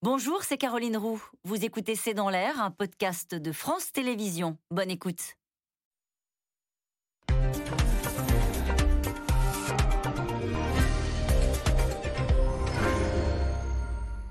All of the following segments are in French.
Bonjour, c'est Caroline Roux. Vous écoutez C'est dans l'air, un podcast de France Télévisions. Bonne écoute.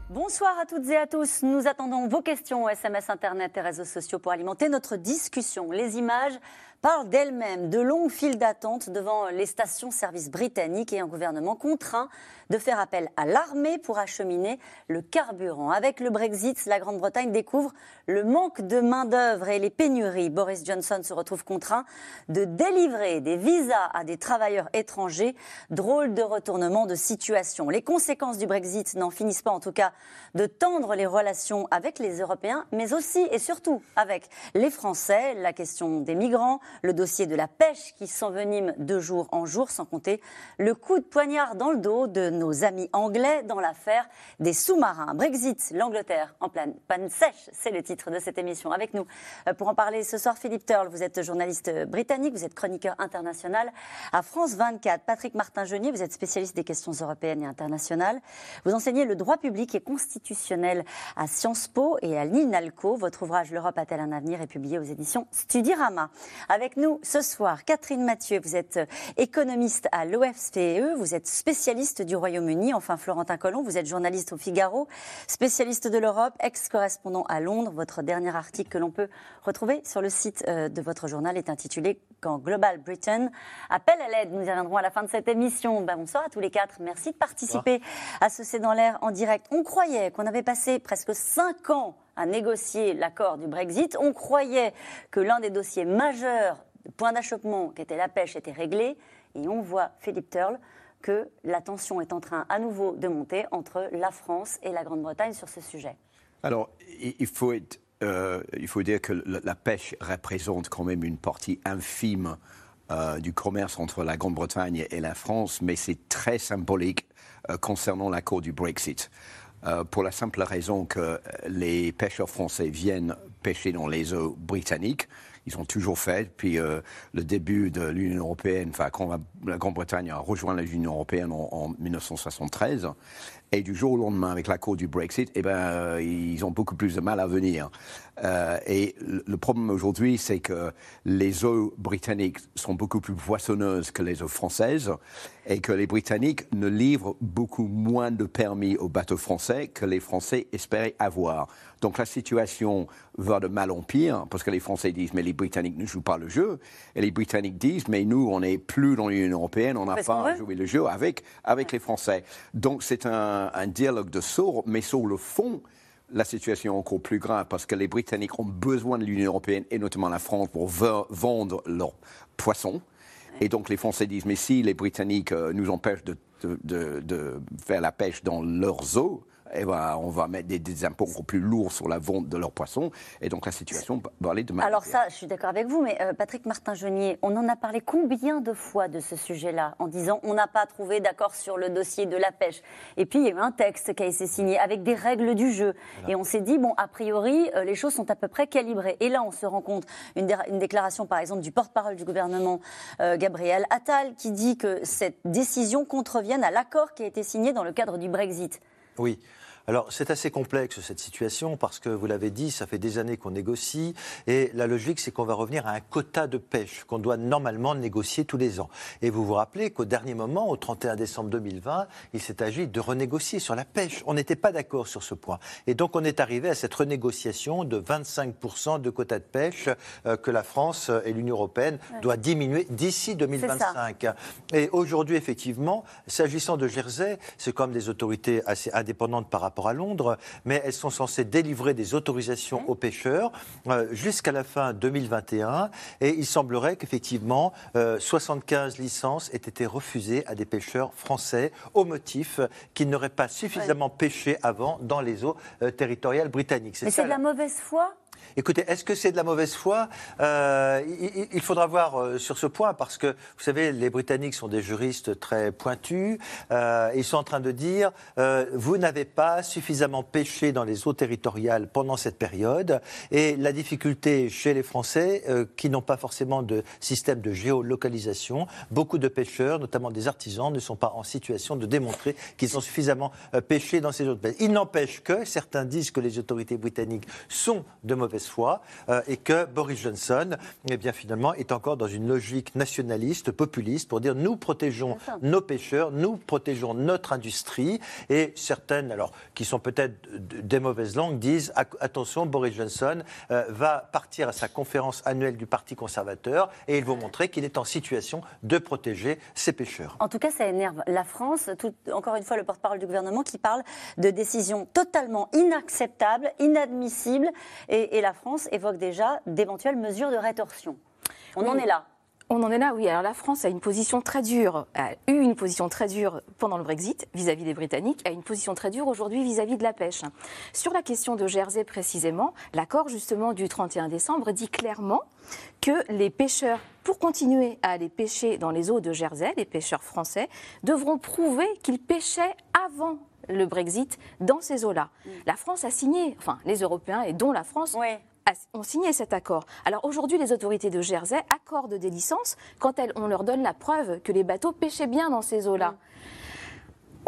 Bonsoir à toutes et à tous. Nous attendons vos questions, SMS, Internet et réseaux sociaux pour alimenter notre discussion. Les images parle d'elle-même de longues files d'attente devant les stations-service britanniques et un gouvernement contraint de faire appel à l'armée pour acheminer le carburant. Avec le Brexit, la Grande-Bretagne découvre le manque de main-d'œuvre et les pénuries. Boris Johnson se retrouve contraint de délivrer des visas à des travailleurs étrangers. Drôle de retournement de situation. Les conséquences du Brexit n'en finissent pas, en tout cas, de tendre les relations avec les Européens, mais aussi et surtout avec les Français. La question des migrants, le dossier de la pêche qui s'envenime de jour en jour, sans compter le coup de poignard dans le dos de nos amis anglais dans l'affaire des sous-marins. Brexit, l'Angleterre en pleine panne sèche, c'est le titre de cette émission. Avec nous euh, pour en parler ce soir, Philippe Turle, vous êtes journaliste britannique, vous êtes chroniqueur international à France 24. Patrick Martin-Genier, vous êtes spécialiste des questions européennes et internationales. Vous enseignez le droit public et constitutionnel à Sciences Po et à l'INALCO. Votre ouvrage L'Europe a-t-elle un avenir? est publié aux éditions Studirama. Avec nous ce soir, Catherine Mathieu, vous êtes économiste à l'OFCE, vous êtes spécialiste du Royaume-Uni. Enfin, Florentin Collomb, vous êtes journaliste au Figaro, spécialiste de l'Europe, ex-correspondant à Londres. Votre dernier article que l'on peut retrouver sur le site euh, de votre journal est intitulé Quand Global Britain appelle à l'aide. Nous y reviendrons à la fin de cette émission. Ben, bonsoir à tous les quatre. Merci de participer à ce C'est dans l'air en direct. On croyait qu'on avait passé presque cinq ans à négocier l'accord du Brexit. On croyait que l'un des dossiers majeurs, point d'achoppement, qui était la pêche, était réglé. Et on voit, Philippe Turle, que la tension est en train à nouveau de monter entre la France et la Grande-Bretagne sur ce sujet. Alors, il faut, euh, faut dire que la pêche représente quand même une partie infime euh, du commerce entre la Grande-Bretagne et la France, mais c'est très symbolique euh, concernant l'accord du Brexit. Pour la simple raison que les pêcheurs français viennent pêcher dans les eaux britanniques ils ont toujours fait. Puis euh, le début de l'Union européenne, enfin quand la, Grande-Bretagne a rejoint l'Union européenne en, 1973, et du jour au lendemain, avec l'accord du Brexit, eh ben, euh, ils ont beaucoup plus de mal à venir. Euh, et le problème aujourd'hui, c'est que les eaux britanniques sont beaucoup plus poissonneuses que les eaux françaises et que les Britanniques ne livrent beaucoup moins de permis aux bateaux français que les Français espéraient avoir. Donc la situation va de mal en pire parce que les Français disent mais les Britanniques ne jouent pas le jeu et les Britanniques disent mais nous on n'est plus dans l'Union européenne, on n'a pas joué le jeu avec, avec les Français. Donc c'est un, un dialogue de sourds, mais sur le fond, la situation est encore plus grave parce que les Britanniques ont besoin de l'Union européenne et notamment la France pour vendre leurs poissons. Et donc les Français disent, mais si les Britanniques euh, nous empêchent de, de, faire la pêche dans leurs eaux, eh ben, on va mettre des, impôts encore plus lourds sur la vente de leurs poissons. Et donc la situation va aller de mal. Alors ça, je suis d'accord avec vous, mais euh, Patrick Martin-Genier, on en a parlé combien de fois de ce sujet-là en disant on n'a pas trouvé d'accord sur le dossier de la pêche? Et puis il y a eu un texte qui a été signé avec des règles du jeu. Et on s'est dit, bon, a priori, euh, les choses sont à peu près calibrées. Et là, on se rend compte, une, une déclaration par exemple du porte-parole du gouvernement, euh, Gabriel Attal, qui dit que cette décision contrevienne à l'accord qui a été signé dans le cadre du Brexit. Oui. Alors c'est assez complexe cette situation parce que vous l'avez dit, ça fait des années qu'on négocie et la logique c'est qu'on va revenir à un quota de pêche qu'on doit normalement négocier tous les ans. Et vous vous rappelez qu'au dernier moment, au 31 décembre 2020, il s'est agi de renégocier sur la pêche. On n'était pas d'accord sur ce point. Et donc on est arrivé à cette renégociation de 25% de quota de pêche euh, que la France et l'Union européenne doivent diminuer d'ici 2025. Et aujourd'hui effectivement, s'agissant de Jersey, c'est comme des autorités assez indépendantes par rapport à Londres, mais elles sont censées délivrer des autorisations aux pêcheurs euh, jusqu'à la fin 2021. Et il semblerait qu'effectivement, 75 euh, licences aient été refusées à des pêcheurs français au motif qu'ils n'auraient pas suffisamment pêché avant dans les eaux euh, territoriales britanniques. Mais c'est de la mauvaise foi? Écoutez, est-ce que c'est de la mauvaise foi? Euh, il, faudra voir euh, sur ce point parce que, vous savez, les Britanniques sont des juristes très pointus. Euh, ils sont en train de dire vous n'avez pas suffisamment pêché dans les eaux territoriales pendant cette période. Et la difficulté chez les Français, qui n'ont pas forcément de système de géolocalisation, beaucoup de pêcheurs, notamment des artisans, ne sont pas en situation de démontrer qu'ils ont suffisamment pêché dans ces eaux Il n'empêche que certains disent que les autorités britanniques sont de mauvaise foi euh, et que Boris Johnson, eh bien, finalement, est encore dans une logique nationaliste, populiste, pour dire nous protégeons nos pêcheurs, nous protégeons notre industrie. Et certaines, alors, qui sont peut-être des mauvaises langues, disent attention, Boris Johnson euh, va partir à sa conférence annuelle du Parti conservateur et il va montrer qu'il est en situation de protéger ses pêcheurs. En tout cas, ça énerve la France. Tout, encore une fois, le porte-parole du gouvernement qui parle de décisions totalement inacceptables, inadmissibles. Et, et la France évoque déjà d'éventuelles mesures de rétorsion. On en est là. On en est là, oui. Alors la France a une position très dure, a eu une position très dure pendant le Brexit vis-à-vis des Britanniques, a une position très dure aujourd'hui vis-à-vis de la pêche. Sur la question de Jersey précisément, l'accord justement du 31 décembre dit clairement que les pêcheurs, pour continuer à aller pêcher dans les eaux de Jersey, les pêcheurs français, devront prouver qu'ils pêchaient avant le Brexit dans ces eaux-là. Mm. La France a signé, enfin les Européens et dont la France ont signé cet accord. Alors aujourd'hui, les autorités de Jersey accordent des licences quand elles, on leur donne la preuve que les bateaux pêchaient bien dans ces eaux-là. Mm.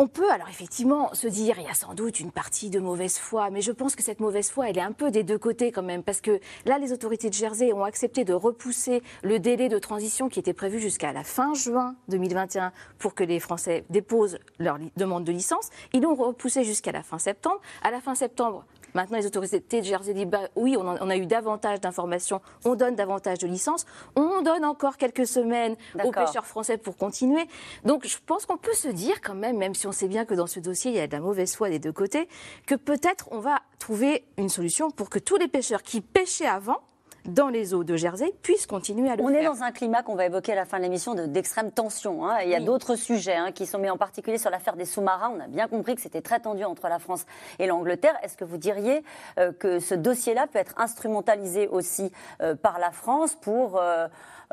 On peut alors effectivement se dire, il y a sans doute une partie de mauvaise foi, mais je pense que cette mauvaise foi, elle est un peu des deux côtés quand même, parce que là, les autorités de Jersey ont accepté de repousser le délai de transition qui était prévu jusqu'à la fin juin 2021 pour que les Français déposent leur demande de licence. Ils l'ont repoussé jusqu'à la fin septembre. À la fin septembre, Maintenant, les autorités de Jersey disent bah, oui, on, a eu davantage d'informations, on donne davantage de licences, on donne encore quelques semaines aux pêcheurs français pour continuer. Donc, je pense qu'on peut se dire quand même, même si on sait bien que dans ce dossier, il y a de la mauvaise foi des deux côtés, que peut-être on va trouver une solution pour que tous les pêcheurs qui pêchaient avant dans les eaux de Jersey puissent continuer à le On faire. est dans un climat qu'on va évoquer à la fin de l'émission d'extrême tension. Hein. Il y a d'autres sujets hein, qui sont mis en particulier sur l'affaire des sous-marins. On a bien compris que c'était très tendu entre la France et l'Angleterre. Est-ce que vous diriez euh, que ce dossier-là peut être instrumentalisé aussi euh, par la France pour... Euh,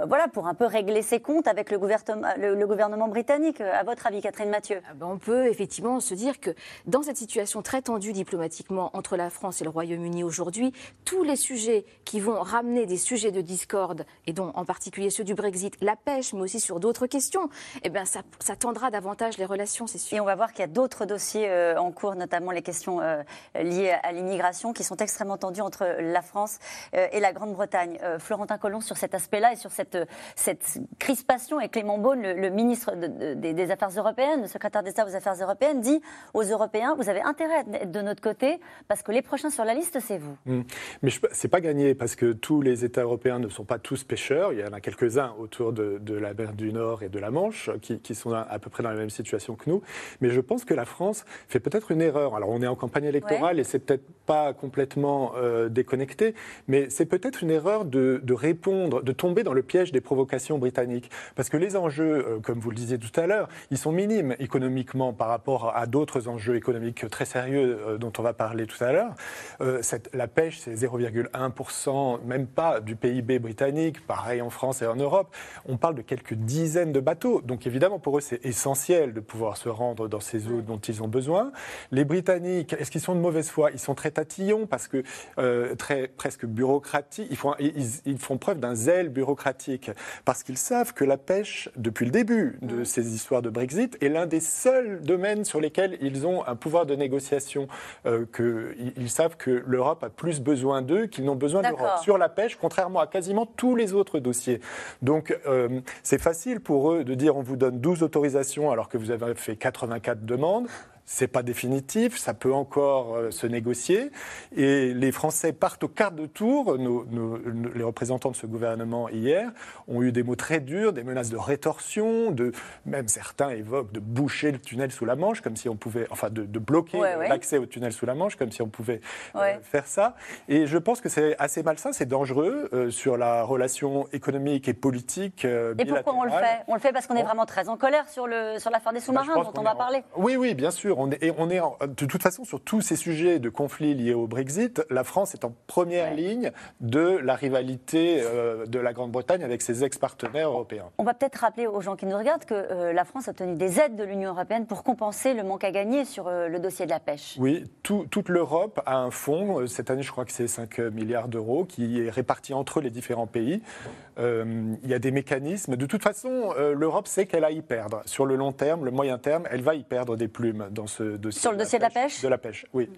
voilà, pour un peu régler ses comptes avec le gouvernement, le, gouvernement britannique. À votre avis, Catherine Mathieu? Ah ben, On peut effectivement se dire que dans cette situation très tendue diplomatiquement entre la France et le Royaume-Uni aujourd'hui, tous les sujets qui vont ramener des sujets de discorde, et dont en particulier ceux du Brexit, la pêche, mais aussi sur d'autres questions, eh bien, ça, tendra davantage les relations, c'est sûr. Et on va voir qu'il y a d'autres dossiers euh, en cours, notamment les questions euh, liées à l'immigration, qui sont extrêmement tendues entre la France et la Grande-Bretagne. Florentin Collomb, sur cet aspect-là et sur cette cette, crispation. Et Clément Beaune, le, ministre des, Affaires européennes, le secrétaire d'État aux Affaires européennes, dit aux Européens vous avez intérêt à être de notre côté parce que les prochains sur la liste, c'est vous. Mmh. Mais ce n'est pas gagné parce que tous les États européens ne sont pas tous pêcheurs. Il y en a quelques-uns autour de, la mer du Nord et de la Manche qui, sont à, peu près dans la même situation que nous. Mais je pense que la France fait peut-être une erreur. Alors on est en campagne électorale et c'est peut-être pas complètement euh, déconnecté, mais c'est peut-être une erreur de, de répondre, de tomber dans le piège des provocations britanniques. Parce que les enjeux, euh, comme vous le disiez tout à l'heure, ils sont minimes économiquement par rapport à d'autres enjeux économiques très sérieux euh, dont on va parler tout à l'heure. Euh, la pêche, c'est 0,1%, même pas du PIB britannique, pareil en France et en Europe. On parle de quelques dizaines de bateaux. Donc évidemment, pour eux, c'est essentiel de pouvoir se rendre dans ces eaux dont ils ont besoin. Les Britanniques, est-ce qu'ils sont de mauvaise foi? Ils sont très tatillons parce que très, presque bureaucratiques. Ils font, ils font preuve d'un zèle bureaucratique parce qu'ils savent que la pêche, depuis le début de ces histoires de Brexit, est l'un des seuls domaines sur lesquels ils ont un pouvoir de négociation, euh, qu'ils savent que l'Europe a plus besoin d'eux qu'ils n'ont besoin de l'Europe. Sur la pêche, contrairement à quasiment tous les autres dossiers. Donc euh, c'est facile pour eux de dire on vous donne 12 autorisations alors que vous avez fait 84 demandes c'est pas définitif, ça peut encore euh, se négocier. Et les Français partent au quart de tour. les représentants de ce gouvernement hier ont eu des mots très durs, des menaces de rétorsion, de même certains évoquent de boucher le tunnel sous la Manche, comme si on pouvait, enfin de, bloquer l'accès au tunnel sous la Manche, comme si on pouvait euh, faire ça. Et je pense que c'est assez malsain, c'est dangereux euh, sur la relation économique et politique. et pourquoi on le fait? On le fait parce qu'on est vraiment très en colère sur le sur l'affaire des sous-marins dont on va parler. Oui, oui, bien sûr sûr. On est, et on est de toute façon, sur tous ces sujets de conflits liés au Brexit, la France est en première ligne de la rivalité euh, de la Grande-Bretagne avec ses ex-partenaires européens. On va peut-être rappeler aux gens qui nous regardent que euh, la France a obtenu des aides de l'Union européenne pour compenser le manque à gagner sur euh, le dossier de la pêche. Oui, toute l'Europe a un fonds. Cette année, je crois que c'est 5 milliards d'euros qui est réparti entre les différents pays. il y a des mécanismes. De toute façon, l'Europe sait qu'elle a y perdre. Sur le long terme, le moyen terme, elle va y perdre des plumes dans ce dossier. Sur le dossier de la pêche De la pêche, oui.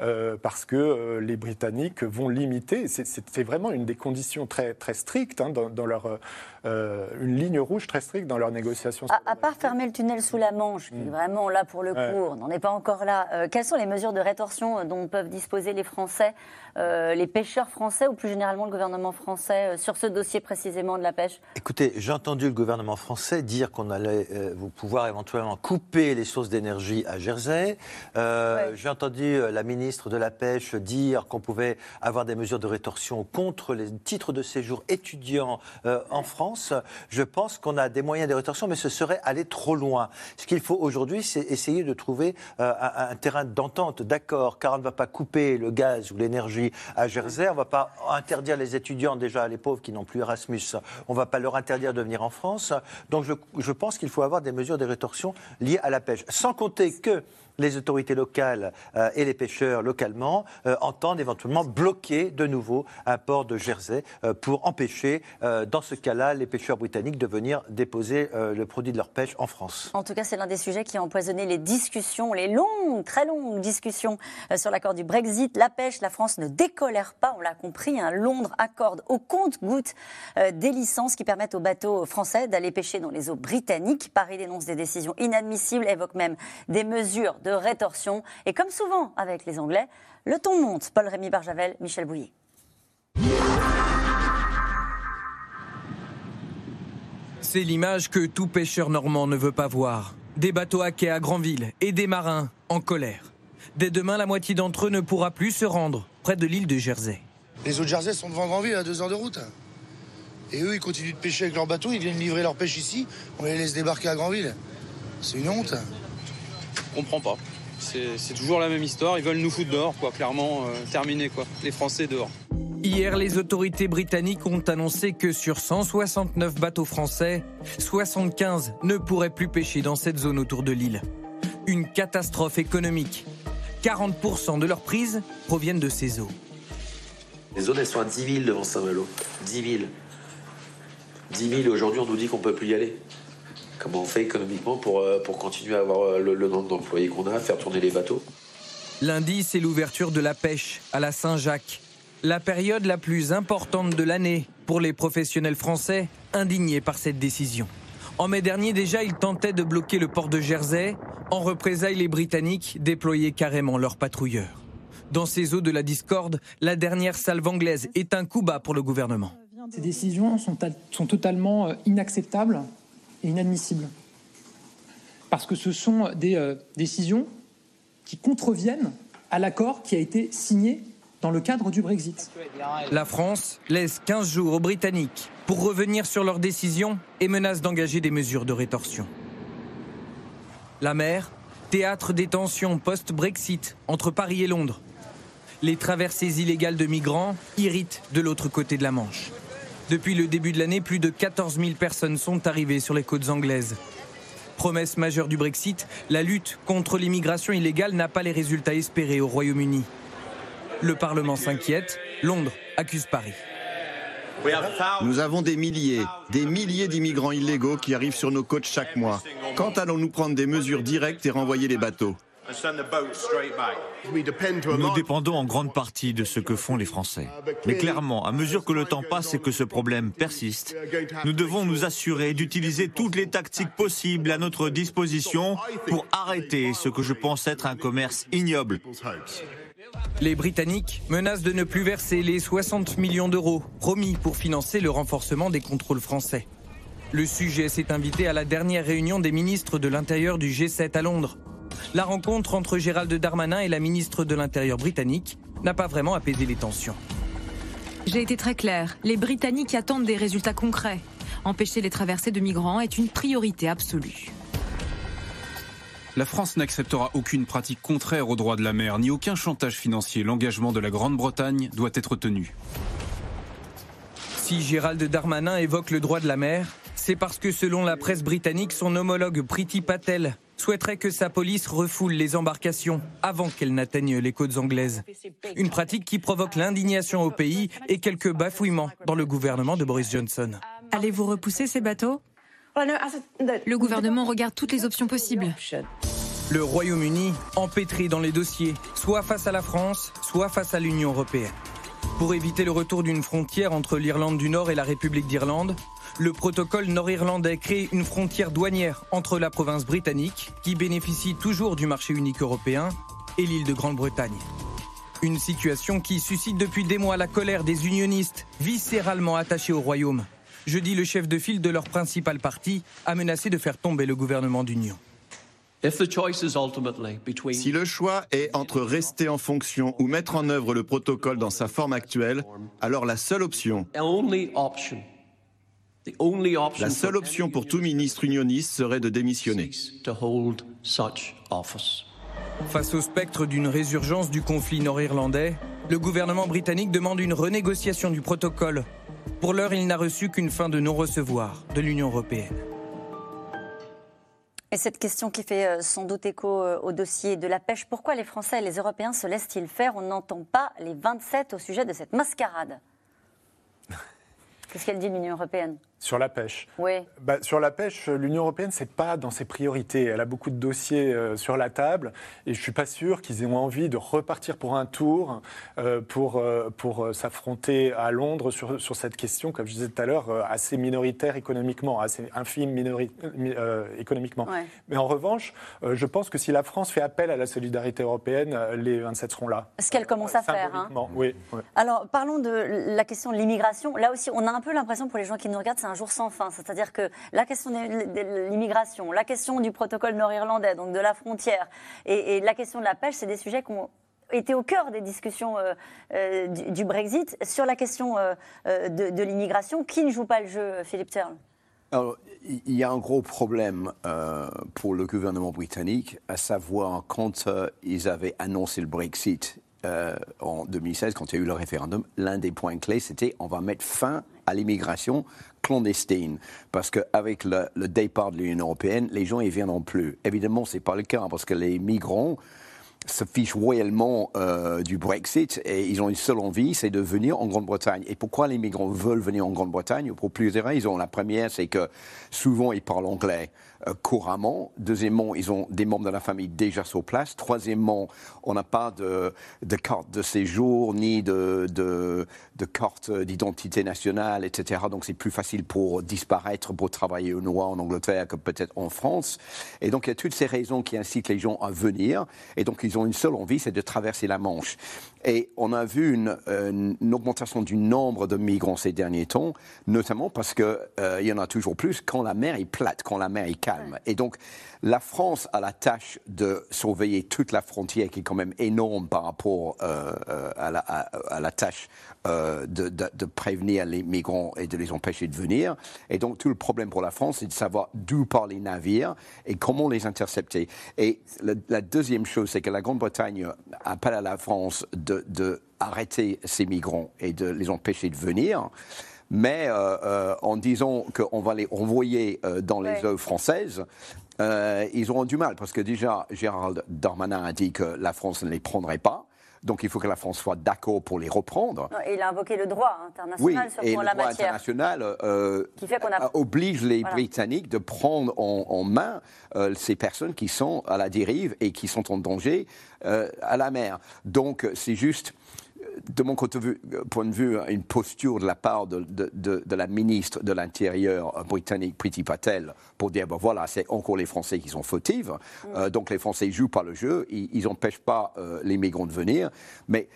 Euh, parce que euh, les Britanniques vont limiter, c'est vraiment une des conditions très, très strictes hein, dans, leur, euh, une ligne rouge très stricte dans leurs négociations. À, part fermer le tunnel sous la Manche, qui est mm. vraiment là pour le coup, on n'en est pas encore là, quelles sont les mesures de rétorsion dont peuvent disposer les Français, les pêcheurs français ou plus généralement le gouvernement français sur ce dossier précisément de la pêche? Écoutez, j'ai entendu le gouvernement français dire qu'on allait vous pouvoir éventuellement couper les sources d'énergie à Jersey. J'ai entendu la ministre ministre de la Pêche dire qu'on pouvait avoir des mesures de rétorsion contre les titres de séjour étudiants euh, en France, je pense qu'on a des moyens de rétorsion, mais ce serait aller trop loin. Ce qu'il faut aujourd'hui, c'est essayer de trouver euh, un, terrain d'entente, d'accord, car on ne va pas couper le gaz ou l'énergie à Jersey, on ne va pas interdire les étudiants, déjà les pauvres qui n'ont plus Erasmus, on ne va pas leur interdire de venir en France. Donc je, je pense qu'il faut avoir des mesures de rétorsion liées à la pêche. Sans compter que les autorités locales euh, et les pêcheurs localement euh, entendent éventuellement bloquer de nouveau un port de Jersey euh, pour empêcher, dans ce cas-là, les pêcheurs britanniques de venir déposer le produit de leur pêche en France. En tout cas, c'est l'un des sujets qui a empoisonné les discussions, les longues, très longues discussions sur l'accord du Brexit. La pêche, la France ne décolère pas, on l'a compris. Hein. Londres accorde au compte-goutte des licences qui permettent aux bateaux français d'aller pêcher dans les eaux britanniques. Paris dénonce des décisions inadmissibles, évoque même des mesures de rétorsion. Et comme souvent avec les Anglais, le ton monte. Paul-Rémy Barjavel, Michel Bouilly. C'est l'image que tout pêcheur normand ne veut pas voir. Des bateaux à quai à Granville et des marins en colère. Dès demain, la moitié d'entre eux ne pourra plus se rendre près de l'île de Jersey. Les eaux de Jersey sont devant Granville à deux heures de route. Et eux, ils continuent de pêcher avec leurs bateaux, ils viennent livrer leur pêche ici, on les laisse débarquer à Granville. C'est une honte comprends pas. C'est toujours la même histoire. Ils veulent nous foutre dehors, quoi. Clairement, euh, terminé, quoi. Les Français dehors. Hier, les autorités britanniques ont annoncé que sur 169 bateaux français, 75 ne pourraient plus pêcher dans cette zone autour de l'île. Une catastrophe économique. 40% de leurs prises proviennent de ces eaux. Les zones, elles sont à 10 villes devant Saint-Malo. 10 villes. 10 villes, aujourd'hui, on nous dit qu'on peut plus y aller comment on fait économiquement pour, euh, pour continuer à avoir euh, le, nombre d'employés qu'on a, faire tourner les bateaux? Lundi, c'est l'ouverture de la pêche à la Saint-Jacques. La période la plus importante de l'année pour les professionnels français indignés par cette décision. En mai dernier déjà, ils tentaient de bloquer le port de Jersey. En représailles, les Britanniques déployaient carrément leurs patrouilleurs. Dans ces eaux de la discorde, la dernière salve anglaise est un coup bas pour le gouvernement. Ces décisions sont, sont totalement euh, inacceptables inadmissible. Parce que ce sont des euh, décisions qui contreviennent à l'accord qui a été signé dans le cadre du Brexit. La France laisse 15 jours aux Britanniques pour revenir sur leur décision et menace d'engager des mesures de rétorsion. La mer, théâtre des tensions post-Brexit entre Paris et Londres. Les traversées illégales de migrants irritent de l'autre côté de la Manche. Depuis le début de l'année, plus de 14 000 personnes sont arrivées sur les côtes anglaises. Promesse majeure du Brexit, la lutte contre l'immigration illégale n'a pas les résultats espérés au Royaume-Uni. Le Parlement s'inquiète, Londres accuse Paris. Nous avons des milliers, des milliers d'immigrants illégaux qui arrivent sur nos côtes chaque mois. Quand allons-nous prendre des mesures directes et renvoyer les bateaux? Nous dépendons en grande partie de ce que font les Français. Mais clairement, à mesure que le temps passe et que ce problème persiste, nous devons nous assurer d'utiliser toutes les tactiques possibles à notre disposition pour arrêter ce que je pense être un commerce ignoble. Les Britanniques menacent de ne plus verser les 60 millions d'euros promis pour financer le renforcement des contrôles français. Le sujet s'est invité à la dernière réunion des ministres de l'Intérieur du G7 à Londres. La rencontre entre Gérald Darmanin et la ministre de l'Intérieur britannique n'a pas vraiment apaisé les tensions. J'ai été très clair. Les Britanniques attendent des résultats concrets. Empêcher les traversées de migrants est une priorité absolue. La France n'acceptera aucune pratique contraire au droit de la mer, ni aucun chantage financier. L'engagement de la Grande-Bretagne doit être tenu. Si Gérald Darmanin évoque le droit de la mer, c'est parce que selon la presse britannique, son homologue Priti Patel souhaiterait que sa police refoule les embarcations avant qu'elles n'atteignent les côtes anglaises. Une pratique qui provoque l'indignation au pays et quelques bafouillements dans le gouvernement de Boris Johnson. Allez-vous repousser ces bateaux? Le gouvernement regarde toutes les options possibles. Le Royaume-Uni empêtré dans les dossiers, soit face à la France, soit face à l'Union européenne. Pour éviter le retour d'une frontière entre l'Irlande du Nord et la République d'Irlande, le protocole nord-irlandais crée une frontière douanière entre la province britannique, qui bénéficie toujours du marché unique européen, et l'île de Grande-Bretagne. Une situation qui suscite depuis des mois la colère des unionistes, viscéralement attachés au Royaume. Jeudi, le chef de file de leur principal parti a menacé de faire tomber le gouvernement d'union. Si le choix est entre rester en fonction ou mettre en œuvre le protocole dans sa forme actuelle, alors la seule option, la seule option pour tout ministre unioniste serait de démissionner. Face au spectre d'une résurgence du conflit nord-irlandais, le gouvernement britannique demande une renégociation du protocole. Pour l'heure, il n'a reçu qu'une fin de non-recevoir de l'Union européenne. Et cette question qui fait euh, sans doute écho euh, au dossier de la pêche, pourquoi les Français et les Européens se laissent-ils faire? On n'entend pas les 27 au sujet de cette mascarade. Qu'est-ce qu'elle dit l'Union européenne? Sur la pêche. Oui. Bah, sur la pêche, l'Union européenne, c'est pas dans ses priorités. Elle a beaucoup de dossiers euh, sur la table et je suis pas sûr qu'ils aient envie de repartir pour un tour euh, pour, euh, pour s'affronter à Londres sur, sur, cette question, comme je disais tout à l'heure, assez minoritaire économiquement, assez infime minori économiquement. Mais en revanche, je pense que si la France fait appel à la solidarité européenne, les 27 seront là. Ce qu'elle commence à faire. Hein. Oui, oui. Alors, parlons de la question de l'immigration. Là aussi, on a un peu l'impression pour les gens qui nous regardent, c'est un jour sans fin. C'est-à-dire que la question de l'immigration, la question du protocole nord-irlandais, donc de la frontière, et, la question de la pêche, c'est des sujets qui ont été au cœur des discussions euh, euh, du, Brexit. Sur la question euh, de, l'immigration, qui ne joue pas le jeu, Philippe alors, il y a un gros problème pour le gouvernement britannique, à savoir quand ils avaient annoncé le Brexit en 2016, quand il y a eu le référendum, l'un des points clés, c'était on va mettre fin à l'immigration clandestine. Parce qu'avec le, le, départ de l'Union européenne, les gens ne viendront plus. Évidemment, ce n'est pas le cas, parce que les migrants se fichent royalement euh, du Brexit et ils ont une seule envie, c'est de venir en Grande-Bretagne. Et pourquoi les migrants veulent venir en Grande-Bretagne? Pour plusieurs raisons. La première, c'est que souvent ils parlent anglais. Euh, couramment. Deuxièmement, ils ont des membres de la famille déjà sur place. Troisièmement, on n'a pas de, de, carte de séjour ni de, de, de carte d'identité nationale, etc. Donc c'est plus facile pour disparaître, pour travailler au noir en Angleterre que peut-être en France. Et donc il y a toutes ces raisons qui incitent les gens à venir. Et donc ils ont une seule envie, c'est de traverser la Manche. Et on a vu une, une, augmentation du nombre de migrants ces derniers temps, notamment parce qu'il euh, y en a toujours plus quand la mer est plate, quand la mer est calme. Et donc, la France a la tâche de surveiller toute la frontière, qui est quand même énorme par rapport euh, euh, à, la, à, la, tâche de, de, de, prévenir les migrants et de les empêcher de venir. Et donc, tout le problème pour la France, c'est de savoir d'où partent les navires et comment les intercepter. Et la deuxième chose, c'est que la Grande-Bretagne appelle à la France de de, arrêter ces migrants et de les empêcher de venir mais euh, euh, en disant qu'on va les renvoyer euh, dans les eaux françaises, ils auront du mal, parce que déjà, Gérald Darmanin a dit que la France ne les prendrait pas. Donc il faut que la France soit d'accord pour les reprendre. Et il a invoqué le droit international sur et le droit international oblige les Britanniques de prendre en, main ces personnes qui sont à la dérive et qui sont en danger à la mer. Donc c'est juste de mon point de vue, une posture de la part de, la ministre de l'Intérieur britannique, Priti Patel, pour dire, ben voilà, c'est encore les Français qui sont fautifs, mm. euh, donc les Français jouent pas le jeu, ils n'empêchent pas euh, les migrants de venir, mais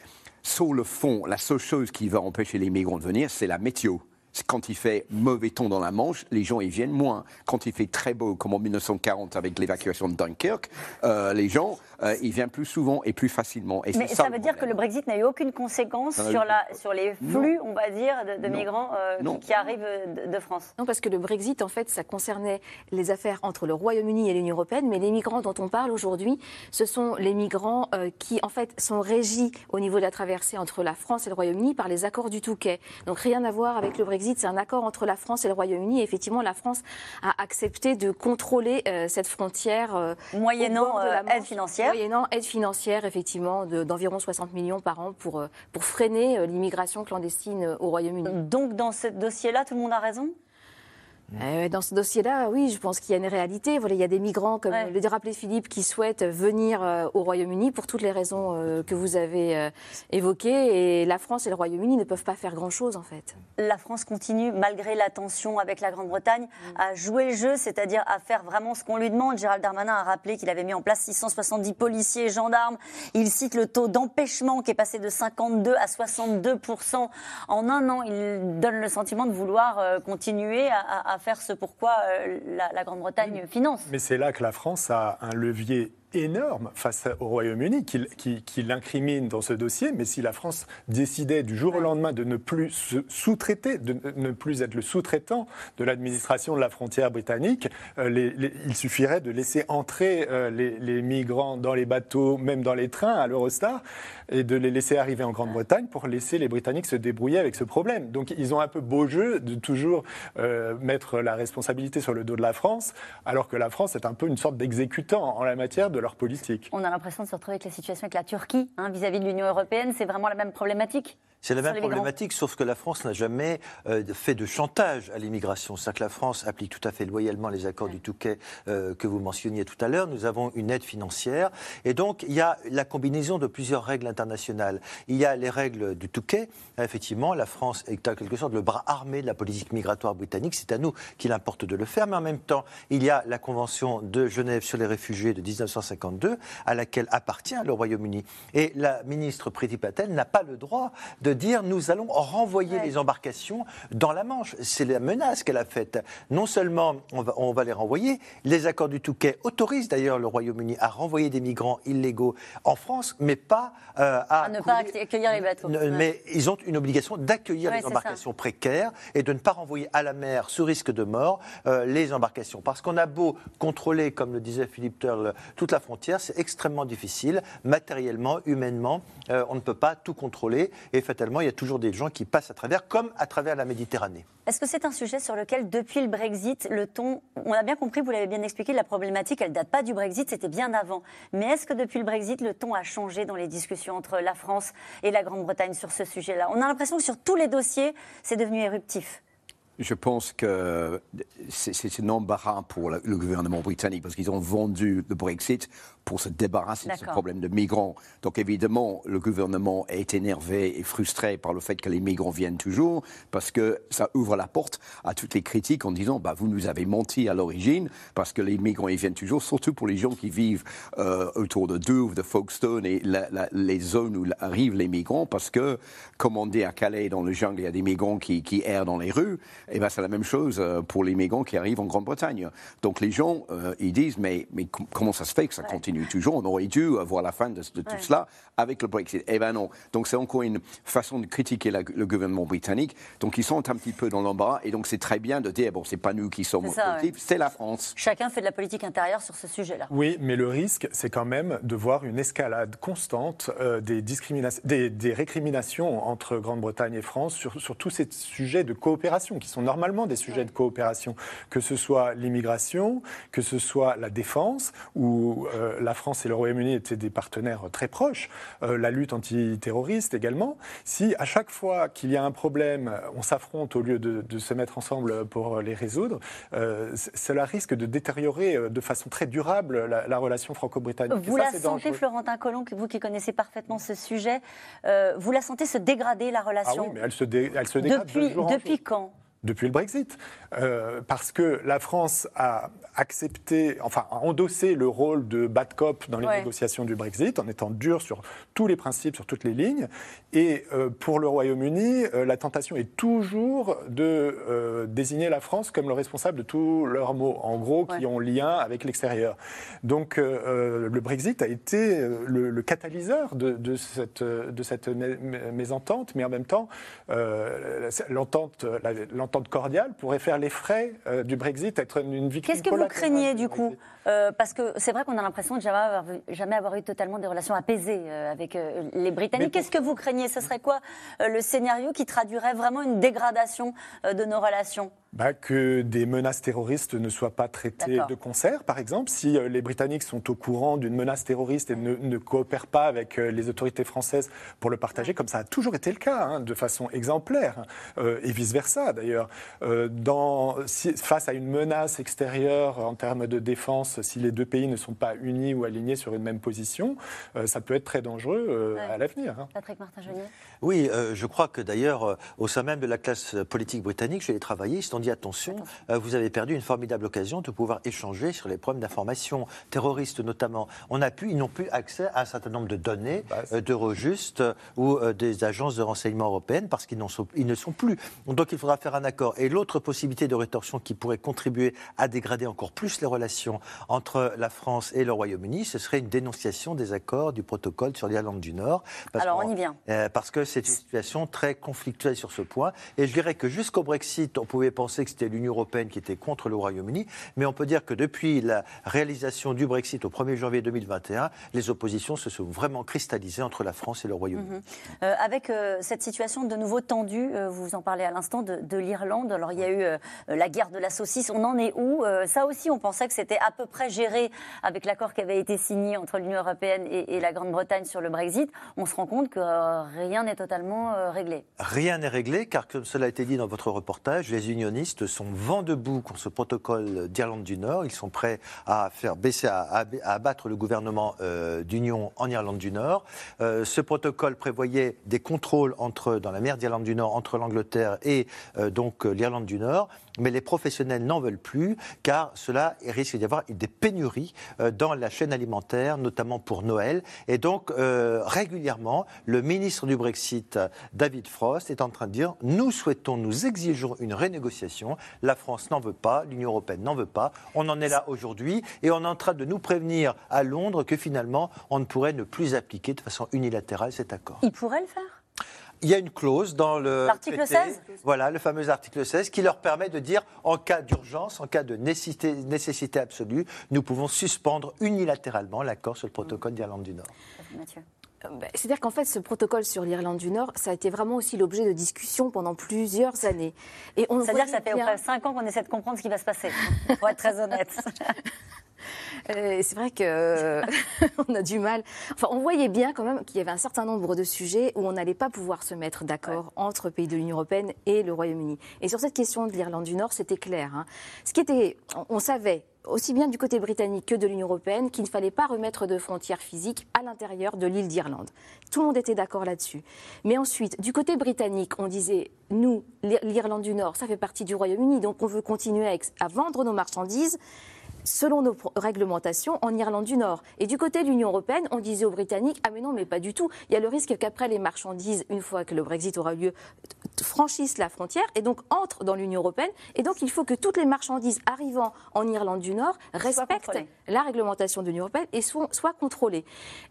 sur le fond, la seule chose qui va empêcher les migrants de venir, c'est la météo. quand il fait mauvais temps dans la Manche, les gens ils viennent moins. Quand il fait très beau, comme en 1940 avec l'évacuation de Dunkerque, euh, les gens euh, ils viennent plus souvent et plus facilement. Et Mais ça, veut dire que le Brexit n'a eu aucune conséquence sur, eu- la, sur les flux, on va dire, de, migrants euh, qui- arrivent de, de France. Non, parce que le Brexit, en fait, ça concernait les affaires entre le Royaume-Uni et l'Union européenne, mais les migrants dont on parle aujourd'hui, ce sont les migrants euh, qui, en fait, sont régis au niveau de la traversée entre la France et le Royaume-Uni par les accords du Touquet. Donc rien à voir avec le Brexit, c'est un accord entre la France et le Royaume-Uni. Et effectivement, la France a accepté de contrôler euh, cette frontière euh, Moyennant, au bord aide financière. Moyennant aide financière, effectivement, de- d'environ 60 millions par an pour, euh, pour freiner euh, l'immigration clandestine euh, au Royaume-Uni. Donc dans ce dossier-là, tout le monde a raison? Euh, dans ce dossier-là, oui, je pense qu'il y a une réalité. Voilà, il y a des migrants, comme Ouais. le rappelé Philippe, qui souhaitent venir euh, au Royaume-Uni pour toutes les raisons euh, que vous avez euh, évoquées. Et la France et le Royaume-Uni ne peuvent pas faire grand-chose, en fait. La France continue, malgré la tension avec la Grande-Bretagne, à jouer le jeu, c'est-à-dire à faire vraiment ce qu'on lui demande. Gérald Darmanin a rappelé qu'il avait mis en place 670 policiers et gendarmes. Il cite le taux d'empêchement qui est passé de 52 à 62 en un an. Il donne le sentiment de vouloir continuer à, à- à faire ce pourquoi euh, la, la Grande-Bretagne finance. Mais c'est là que la France a un levier énorme face au Royaume-Uni qui, qui- l'incrimine dans ce dossier. Mais si la France décidait du jour au lendemain de ne plus sous-traiter, de ne plus être le sous-traitant de l'administration de la frontière britannique, euh, il suffirait de laisser entrer euh, les, les migrants dans les bateaux, même dans les trains à l'Eurostar, et de les laisser arriver en Grande-Bretagne pour laisser les Britanniques se débrouiller avec ce problème. Donc ils ont un peu beau jeu de toujours euh, mettre la responsabilité sur le dos de la France, alors que la France est un peu une sorte d'exécutant en la matière de leur politique. On a l'impression de se retrouver avec la situation avec la Turquie hein, vis-à-vis de l'Union européenne. C'est vraiment la même problématique. C'est la même problématique, sauf que la France n'a jamais euh, fait de chantage à l'immigration. C'est-à-dire que la France applique tout à fait loyalement les accords du Touquet euh, que vous mentionniez tout à l'heure. Nous avons une aide financière. Et donc, il y a la combinaison de plusieurs règles internationales. Il y a les règles du Touquet. Effectivement, la France est en quelque sorte le bras armé de la politique migratoire britannique. C'est à nous qu'il importe de le faire. Mais en même temps, il y a la Convention de Genève sur les réfugiés de 1952, à laquelle appartient le Royaume-Uni. Et la ministre Priti Patel n'a pas le droit de dire nous allons renvoyer les embarcations dans la Manche. C'est la menace qu'elle a faite. Non seulement on va, on va les renvoyer, les accords du Touquet autorisent d'ailleurs le Royaume-Uni à renvoyer des migrants illégaux en France, mais pas euh, à, À ne pas accueillir les bateaux. ne-. Mais ils ont une obligation d'accueillir Ouais, les embarcations précaires et de ne pas renvoyer à la mer sous risque de mort euh, les embarcations. Parce qu'on a beau contrôler, comme le disait Philippe Turle, toute la frontière, c'est extrêmement difficile, matériellement, humainement, euh, on ne peut pas tout contrôler et fatalement, il y a toujours des gens qui passent à travers, comme à travers la Méditerranée. Est-ce que c'est un sujet sur lequel, depuis le Brexit, le ton, on a bien compris, vous l'avez bien expliqué, la problématique, elle date pas du Brexit, c'était bien avant. Mais est-ce que depuis le Brexit, le ton a changé dans les discussions entre la France et la Grande-Bretagne sur ce sujet-là? On a l'impression que sur tous les dossiers, c'est devenu éruptif. Je pense que c'est c'est un embarras pour le, gouvernement britannique parce qu'ils ont vendu le Brexit pour se débarrasser de ce problème de migrants. Donc évidemment, le gouvernement est énervé et frustré par le fait que les migrants viennent toujours parce que ça ouvre la porte à toutes les critiques en disant bah, vous nous avez menti à l'origine parce que les migrants ils viennent toujours, surtout pour les gens qui vivent euh, autour de Douvres, de Folkestone et la- la- les zones où arrivent les migrants parce que, comme on dit à Calais, dans le jungle, il y a des migrants qui, qui errent dans les rues. Et ben c'est la même chose euh, pour les migrants qui arrivent en Grande-Bretagne. Donc les gens, euh, ils disent mais, mais com- comment ça se fait que ça continue toujours? On aurait dû voir la fin de, de tout Ouais. cela avec le Brexit. Eh ben non. Donc c'est encore une façon de critiquer la- le gouvernement britannique. Donc ils sont un petit peu dans l'embarras. Et donc c'est très bien de dire bon c'est pas nous qui sommes motifs, c'est la France. Chacun fait de la politique intérieure sur ce sujet-là. Oui, mais le risque, c'est quand même de voir une escalade constante euh, des, discriminations, des, des récriminations entre Grande-Bretagne et France sur, sur tous ces sujets de coopération, qui sont normalement des sujets de coopération, que ce soit l'immigration, que ce soit la défense, où euh, la France et le Royaume-Uni étaient des partenaires très proches, euh, la lutte antiterroriste également. Si à chaque fois qu'il y a un problème, on s'affronte au lieu de, de se mettre ensemble pour les résoudre, euh, cela risque de détériorer de façon très durable la, la relation franco-britannique. Et Vous ça, la sentez, dangereux. Florentin Collomb, que vous qui connaissez parfaitement ce sujet, vous la sentez se dégrader, la Ah relation oui, mais elle se, dé- elle se dégrade de Depuis, quand? Depuis le Brexit. Euh, parce que la France a accepté, enfin, a endossé le rôle de bad cop dans les Ouais. négociations du Brexit, en étant dur sur tous les principes, sur toutes les lignes. Et euh, pour le Royaume-Uni, euh, la tentation est toujours de désigner la France comme le responsable de tous leurs maux, en gros, qui ont lien avec l'extérieur. Donc, le Brexit a été le, le catalyseur de, de cette, de cette mé- mé- mésentente, mais en même temps, l'entente l'entente cordiale pourrait faire les frais euh, du Brexit, être une victime Qu'est-ce que vous craignez du coup Euh, Parce que c'est vrai qu'on a l'impression de jamais avoir, jamais avoir eu totalement des relations apaisées euh, avec les Britanniques. Qu'est-ce que vous craignez? Ce serait quoi le scénario qui traduirait vraiment une dégradation de nos relations? Bah, que des menaces terroristes ne soient pas traitées de concert, par exemple. Si euh, les Britanniques sont au courant d'une menace terroriste et ne, ne coopèrent pas avec euh, les autorités françaises pour le partager, comme ça a toujours été le cas, hein, de façon exemplaire, euh, et vice-versa d'ailleurs. Euh, si- face à une menace extérieure en termes de défense, si les deux pays ne sont pas unis ou alignés sur une même position, euh, ça peut être très dangereux Ouais. à l'avenir. hein. Patrick Martin-Genier Oui, euh, je crois que d'ailleurs, euh, au sein même de la classe politique britannique, je l'ai travaillé, ils se sont dit attention, euh, vous avez perdu une formidable occasion de pouvoir échanger sur les problèmes d'information, terroristes notamment. On a pu, ils n'ont plus accès à un certain nombre de données euh, d'Eurojust euh, ou euh, des agences de renseignement européennes parce qu'ils sont- ils ne sont plus. Donc il faudra faire un accord. Et l'autre possibilité de rétorsion qui pourrait contribuer à dégrader encore plus les relations entre la France et le Royaume-Uni, ce serait une dénonciation des accords du protocole sur l'Irlande du Nord. Parce Alors, on y vient. euh, parce que c'est une situation très conflictuelle sur ce point. Et je dirais que jusqu'au Brexit, on pouvait penser que c'était l'Union européenne qui était contre le Royaume-Uni, mais on peut dire que depuis la réalisation du Brexit au 1er janvier 2021, les oppositions se sont vraiment cristallisées entre la France et le Royaume-Uni. Mhm. Euh, avec euh, cette situation de nouveau tendue, euh, vous en parlez à l'instant, de, de l'Irlande. Alors, il y a eu euh, la guerre de la saucisse. On en est où? Ça aussi, on pensait que c'était à peu près géré avec l'accord qui avait été signé entre l'Union européenne et, et la Grande-Bretagne sur le Brexit. On se rend compte que rien n'est euh. Rien n'est réglé, car comme cela a été dit dans votre reportage, les unionistes sont vent debout contre ce protocole d'Irlande du Nord. Ils sont prêts à faire baisser, à, abattre le gouvernement euh, d'union en Irlande du Nord. Euh, ce protocole prévoyait des contrôles entre, dans la mer d'Irlande du Nord entre l'Angleterre et donc l'Irlande du Nord. Mais les professionnels n'en veulent plus, car cela risque d'y avoir des pénuries euh, dans la chaîne alimentaire, notamment pour Noël. Et donc, euh, régulièrement, le ministre du Brexit, David Frost, est en train de dire nous souhaitons, nous exigeons une renégociation. La France n'en veut pas, l'Union européenne n'en veut pas. On en est là aujourd'hui et on est en train de nous prévenir à Londres que finalement, on ne pourrait ne plus appliquer de façon unilatérale cet accord. Il pourrait le faire? Il y a une clause dans le L'article traité, 16? voilà, le fameux article 16, qui leur permet de dire, en cas d'urgence, en cas de nécessité, nécessité absolue, nous pouvons suspendre unilatéralement l'accord sur le protocole d'Irlande du Nord. Mathieu. Euh, bah, C'est-à-dire qu'en fait, ce protocole sur l'Irlande du Nord, ça a été vraiment aussi l'objet de discussions pendant plusieurs années. Et on C'est-à-dire que ça fait près 5 ans qu'on essaie de comprendre ce qui va se passer, pour être très honnête. Euh, c'est vrai que on a du mal. Enfin, on voyait bien quand même qu'il y avait un certain nombre de sujets où on n'allait pas pouvoir se mettre d'accord entre pays de l'Union européenne et le Royaume-Uni. Et sur cette question de l'Irlande du Nord, c'était clair. hein. Ce qui était, on savait aussi bien du côté britannique que de l'Union européenne qu'il ne fallait pas remettre de frontières physiques à l'intérieur de l'île d'Irlande. Tout le monde était d'accord là-dessus. Mais ensuite, du côté britannique, on disait, nous, l'Ir- l'Irlande du Nord, ça fait partie du Royaume-Uni, donc on veut continuer à, à vendre nos marchandises selon nos réglementations en Irlande du Nord. Et du côté de l'Union européenne, on disait aux Britanniques ah mais non mais pas du tout. Il y a le risque qu'après les marchandises, une fois que le Brexit aura lieu, franchissent la frontière et donc entrent dans l'Union européenne. Et donc il faut que toutes les marchandises arrivant en Irlande du Nord respectent la réglementation de l'Union européenne et soient, soient contrôlées.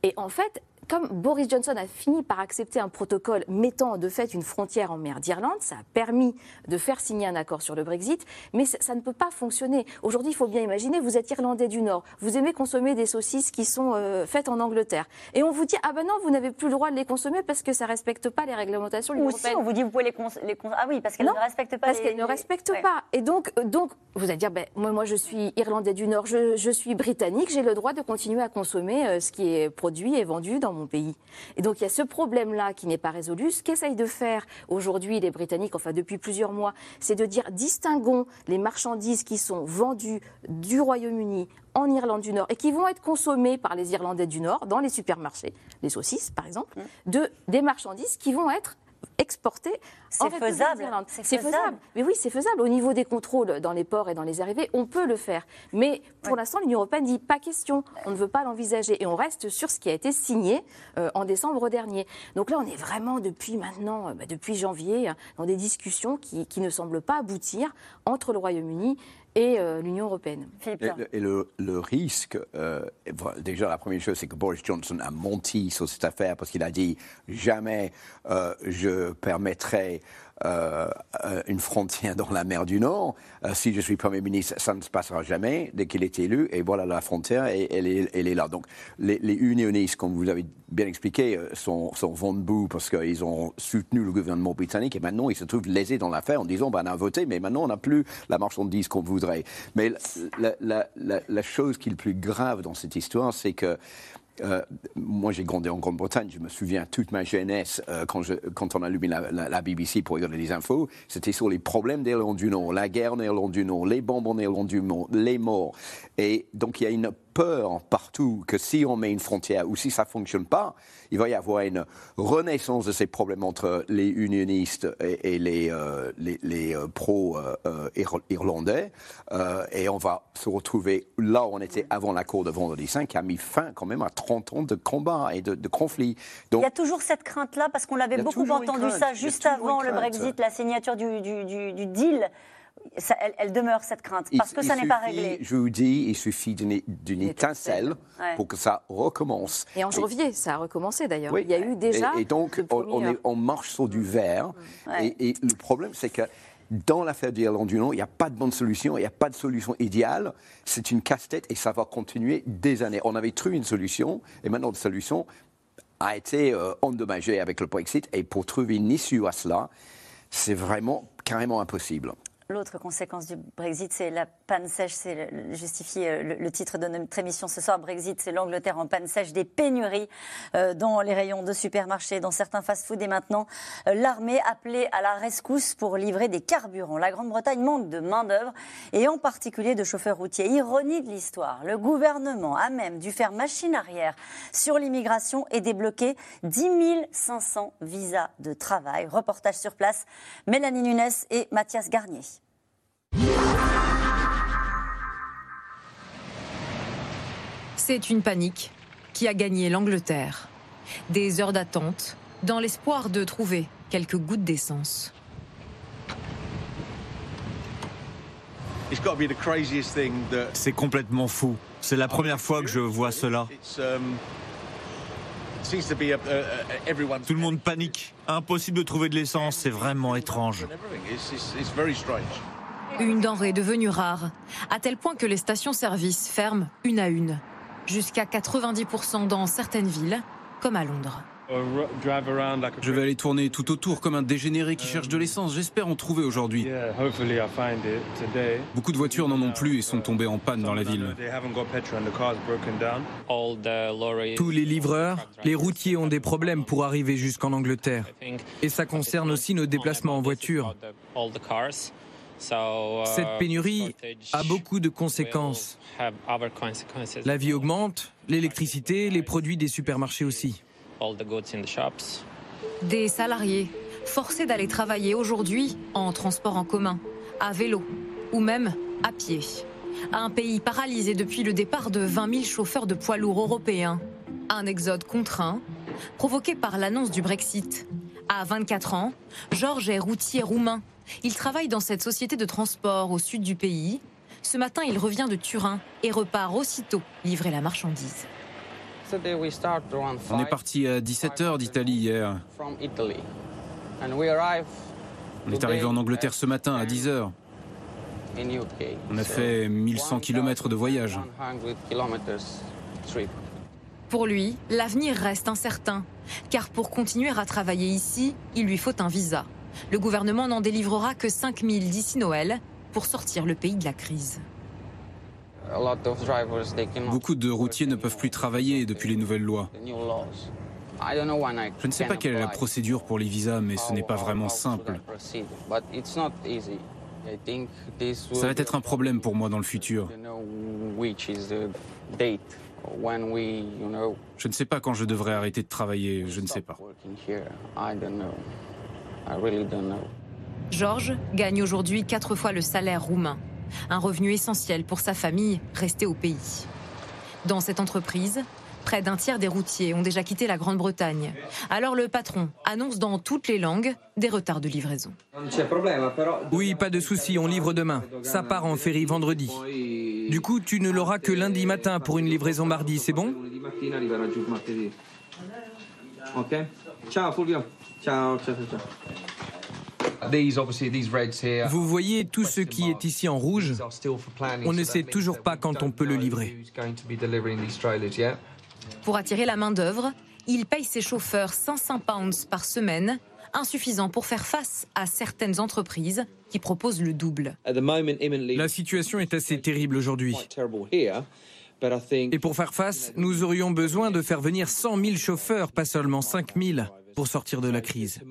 Et en fait, comme Boris Johnson a fini par accepter un protocole mettant de fait une frontière en mer d'Irlande, ça a permis de faire signer un accord sur le Brexit, mais ça, ça ne peut pas fonctionner. Aujourd'hui, il faut bien imaginer, vous êtes Irlandais du Nord, vous aimez consommer des saucisses qui sont euh, faites en Angleterre, et on vous dit ah ben non, vous n'avez plus le droit de les consommer parce que ça respecte pas les réglementations Ou l'Union si on vous dit vous pouvez les, cons les cons- Ah oui, parce qu'elles ne respectent pas parce les- qu'elle ne les- respecte Ouais. pas. Et donc, euh, donc, vous allez dire, ben, moi, moi, je suis irlandais du Nord, je, je suis britannique, j'ai le droit de continuer à consommer euh, ce qui est produit et vendu dans mon pays. Et donc, il y a ce problème-là qui n'est pas résolu. Ce qu'essayent de faire aujourd'hui les Britanniques, enfin depuis plusieurs mois, c'est de dire distinguons les marchandises qui sont vendues du Royaume-Uni en Irlande du Nord et qui vont être consommées par les Irlandais du Nord dans les supermarchés, les saucisses par exemple, de, des marchandises qui vont être exporter c'est faisable. C'est faisable. Mais oui, c'est faisable. Au niveau des contrôles dans les ports et dans les arrivées, on peut le faire. Mais pour l'instant, l'Union européenne dit pas question. On ne veut pas l'envisager. Et on reste sur ce qui a été signé euh, en décembre dernier. Donc là, on est vraiment depuis maintenant, euh, bah, depuis janvier, hein, dans des discussions qui, qui ne semblent pas aboutir entre le Royaume-Uni et euh, l'Union européenne. Et, le, risque, déjà la première chose, c'est que Boris Johnson a menti sur cette affaire parce qu'il a dit jamais je permettrai euh, une frontière dans la mer du Nord. Euh, si je suis Premier ministre, ça ne se passera jamais dès qu'il est élu. Et voilà, la frontière, elle, est, là. Donc, les, unionistes, comme vous avez bien expliqué, euh, sont, sont debout parce qu'ils ont soutenu le gouvernement britannique et maintenant ils se trouvent lésés dans l'affaire en disant ben, on a voté, mais maintenant on n'a plus la marchandise qu'on voudrait. Mais la, la chose qui est le plus grave dans cette histoire, c'est que euh, moi, j'ai grandi en Grande-Bretagne. Je me souviens toute ma jeunesse, euh, quand, on allumait la, la, BBC pour regarder les infos, c'était sur les problèmes d'Irlande du Nord, la guerre en Irlande du Nord, les bombes en Irlande du Nord, les morts. Et donc, il y a une peur partout que si on met une frontière ou si ça ne fonctionne pas, il va y avoir une renaissance de ces problèmes entre les unionistes et, les, euh, les, euh, pro-irlandais. Euh, et on va se retrouver là où on était avant l'accord de vendredi 5, qui a mis fin quand même à 30 ans de combat et de, de conflit. Donc, il y a toujours cette crainte-là, parce qu'on avait beaucoup entendu ça juste avant le Brexit, la signature du, du, du deal elle, demeure cette crainte parce que ça n'est pas réglé. Je vous dis, il suffit d'une étincelle pour que ça recommence. Et en janvier, ça a recommencé d'ailleurs. il y a eu déjà. Et, donc, on, est, on, marche sur du verre. Et, le problème, c'est que dans l'affaire d'Irlande du Nord, il n'y a pas de bonne solution, il n'y a pas de solution idéale. C'est une casse-tête et ça va continuer des années. On avait trouvé une solution et maintenant, la solution a été euh, endommagée avec le Brexit. Et pour trouver une issue à cela, c'est vraiment carrément impossible. L'autre conséquence du Brexit, c'est la panne sèche. C'est justifie euh, le, titre de notre émission ce soir. Brexit, c'est l'Angleterre en panne sèche, des pénuries euh, dans les rayons de supermarchés, dans certains fast-foods et maintenant euh, l'armée appelée à la rescousse pour livrer des carburants. La Grande-Bretagne manque de main d'œuvre et en particulier de chauffeurs routiers. Ironie de l'histoire, le gouvernement a même dû faire machine arrière sur l'immigration et débloquer 10 500 visas de travail. Reportage sur place, Mélanie Nunes et Mathias Garnier. C'est une panique qui a gagné l'Angleterre. Des heures d'attente dans l'espoir de trouver quelques gouttes d'essence. C'est complètement fou. C'est la première fois que je vois cela. Tout le monde panique. Impossible de trouver de l'essence, c'est vraiment étrange. Une denrée devenue rare, à tel point que les stations-service ferment une à une, jusqu'à 90% dans certaines villes, comme à Londres. Je vais aller tourner tout autour comme un dégénéré qui cherche de l'essence. J'espère en trouver aujourd'hui. Beaucoup de voitures n'en ont plus et sont tombées en panne dans la ville. Tous les livreurs, les routiers ont des problèmes pour arriver jusqu'en Angleterre. Et ça concerne aussi nos déplacements en voiture. Cette pénurie a beaucoup de conséquences. La vie augmente, l'électricité, les produits des supermarchés aussi. Des salariés forcés d'aller travailler aujourd'hui en transport en commun, à vélo ou même à pied. Un pays paralysé depuis le départ de 20 000 chauffeurs de poids lourds européens. Un exode contraint, provoqué par l'annonce du Brexit. À 24 ans, Georges est routier roumain il travaille dans cette société de transport au sud du pays. Ce matin, il revient de Turin et repart aussitôt livrer la marchandise. On est parti à 17h d'Italie hier. On est arrivé en Angleterre ce matin à 10h. On a fait 1100 km de voyage. Pour lui, l'avenir reste incertain, car pour continuer à travailler ici, il lui faut un visa. Le gouvernement n'en délivrera que 5000 d'ici Noël pour sortir le pays de la crise. Beaucoup de routiers ne peuvent plus travailler depuis les nouvelles lois. Je ne sais pas quelle est la procédure pour les visas, mais ce n'est pas vraiment simple. Ça va être un problème pour moi dans le futur. Je ne sais pas quand je devrais arrêter de travailler, je ne sais pas. Georges gagne aujourd'hui quatre fois le salaire roumain, un revenu essentiel pour sa famille restée au pays. Dans cette entreprise, près d'un tiers des routiers ont déjà quitté la Grande-Bretagne. Alors le patron annonce dans toutes les langues des retards de livraison. Oui, pas de souci, on livre demain. Ça part en ferry vendredi. Du coup, tu ne l'auras que lundi matin pour une livraison mardi, c'est bon? Ok. Ciao Fulvio. Ciao, ciao, ciao. Vous voyez tout ce qui est ici en rouge? On ne sait toujours pas quand on peut le livrer. Pour attirer la main-d'œuvre, il paye ses chauffeurs 500 pounds par semaine, insuffisant pour faire face à certaines entreprises qui proposent le double. La situation est assez terrible aujourd'hui. Et pour faire face, nous aurions besoin de faire venir 100 000 chauffeurs, pas seulement 5 000, pour sortir de la crise.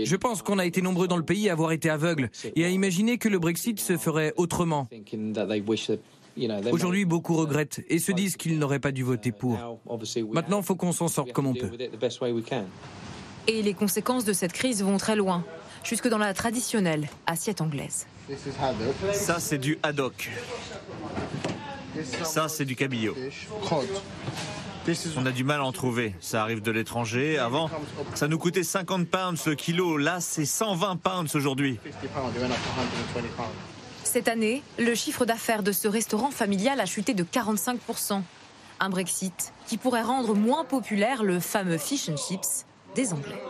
Je pense qu'on a été nombreux dans le pays à avoir été aveugles et à imaginer que le Brexit se ferait autrement. Aujourd'hui, beaucoup regrettent et se disent qu'ils n'auraient pas dû voter pour. Maintenant, il faut qu'on s'en sorte comme on peut. Et les conséquences de cette crise vont très loin, jusque dans la traditionnelle assiette anglaise. Ça, c'est du haddock. Ça, c'est du cabillaud. On a du mal à en trouver. Ça arrive de l'étranger. Avant, ça nous coûtait 50 pounds le kilo. Là, c'est 120 pounds aujourd'hui. Cette année, le chiffre d'affaires de ce restaurant familial a chuté de 45%. Un Brexit qui pourrait rendre moins populaire le fameux fish and chips des Anglais.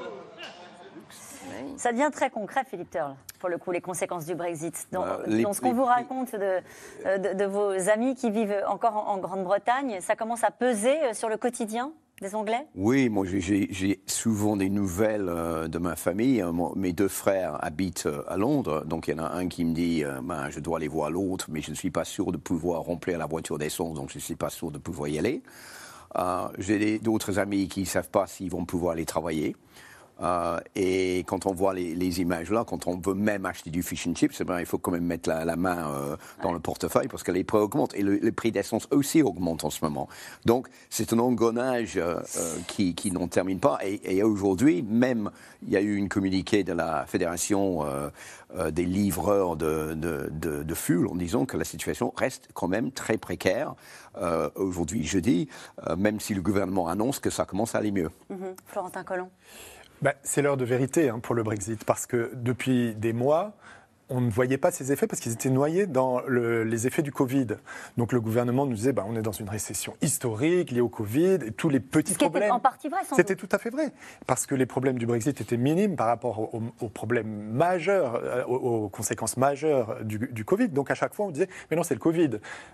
Ça devient très concret, Philippe Turle, pour le coup, les conséquences du Brexit. Dans, Bah, les- ce qu'on vous raconte de, euh, de- de vos amis qui vivent encore en, en Grande-Bretagne, ça commence à peser euh, sur le quotidien des Anglais? Oui, moi j'ai- souvent des nouvelles euh, de ma famille. Moi, mes deux frères habitent euh, à Londres, donc il y en a un qui me dit euh, ben, je dois aller voir l'autre, mais je ne suis pas sûr de pouvoir remplir la voiture d'essence, donc je ne suis pas sûr de pouvoir y aller. J'ai d'autres amis qui ne savent pas s'ils vont pouvoir aller travailler. Euh, et quand on voit les, les images là, quand on veut même acheter du fish and chips, eh ben, il faut quand même mettre la, la main euh, dans le portefeuille parce que les prix augmentent et le, le prix d'essence aussi augmente en ce moment. Donc c'est un engrenage euh, euh, qui, qui n'en termine pas. Et, et aujourd'hui, même il y a eu une communiqué de la fédération des livreurs de, de, de, de fuel en disant que la situation reste quand même très précaire euh, aujourd'hui jeudi, euh, même si le gouvernement annonce que ça commence à aller mieux. Mhm. Florentin Collomb. Ben, c'est l'heure de vérité hein, pour le Brexit, parce que depuis des mois, on ne voyait pas ces effets parce qu'ils étaient noyés dans le- les effets du Covid. Donc le gouvernement nous disait, ben, on est dans une récession historique liée au Covid et tous les petits Ce problèmes. en partie vrai, sans C'était tout à fait vrai, parce que les problèmes du Brexit étaient minimes par rapport aux, aux problèmes majeurs, euh, aux, aux conséquences majeures du, du Covid. Donc à chaque fois, on disait, mais non, c'est le Covid.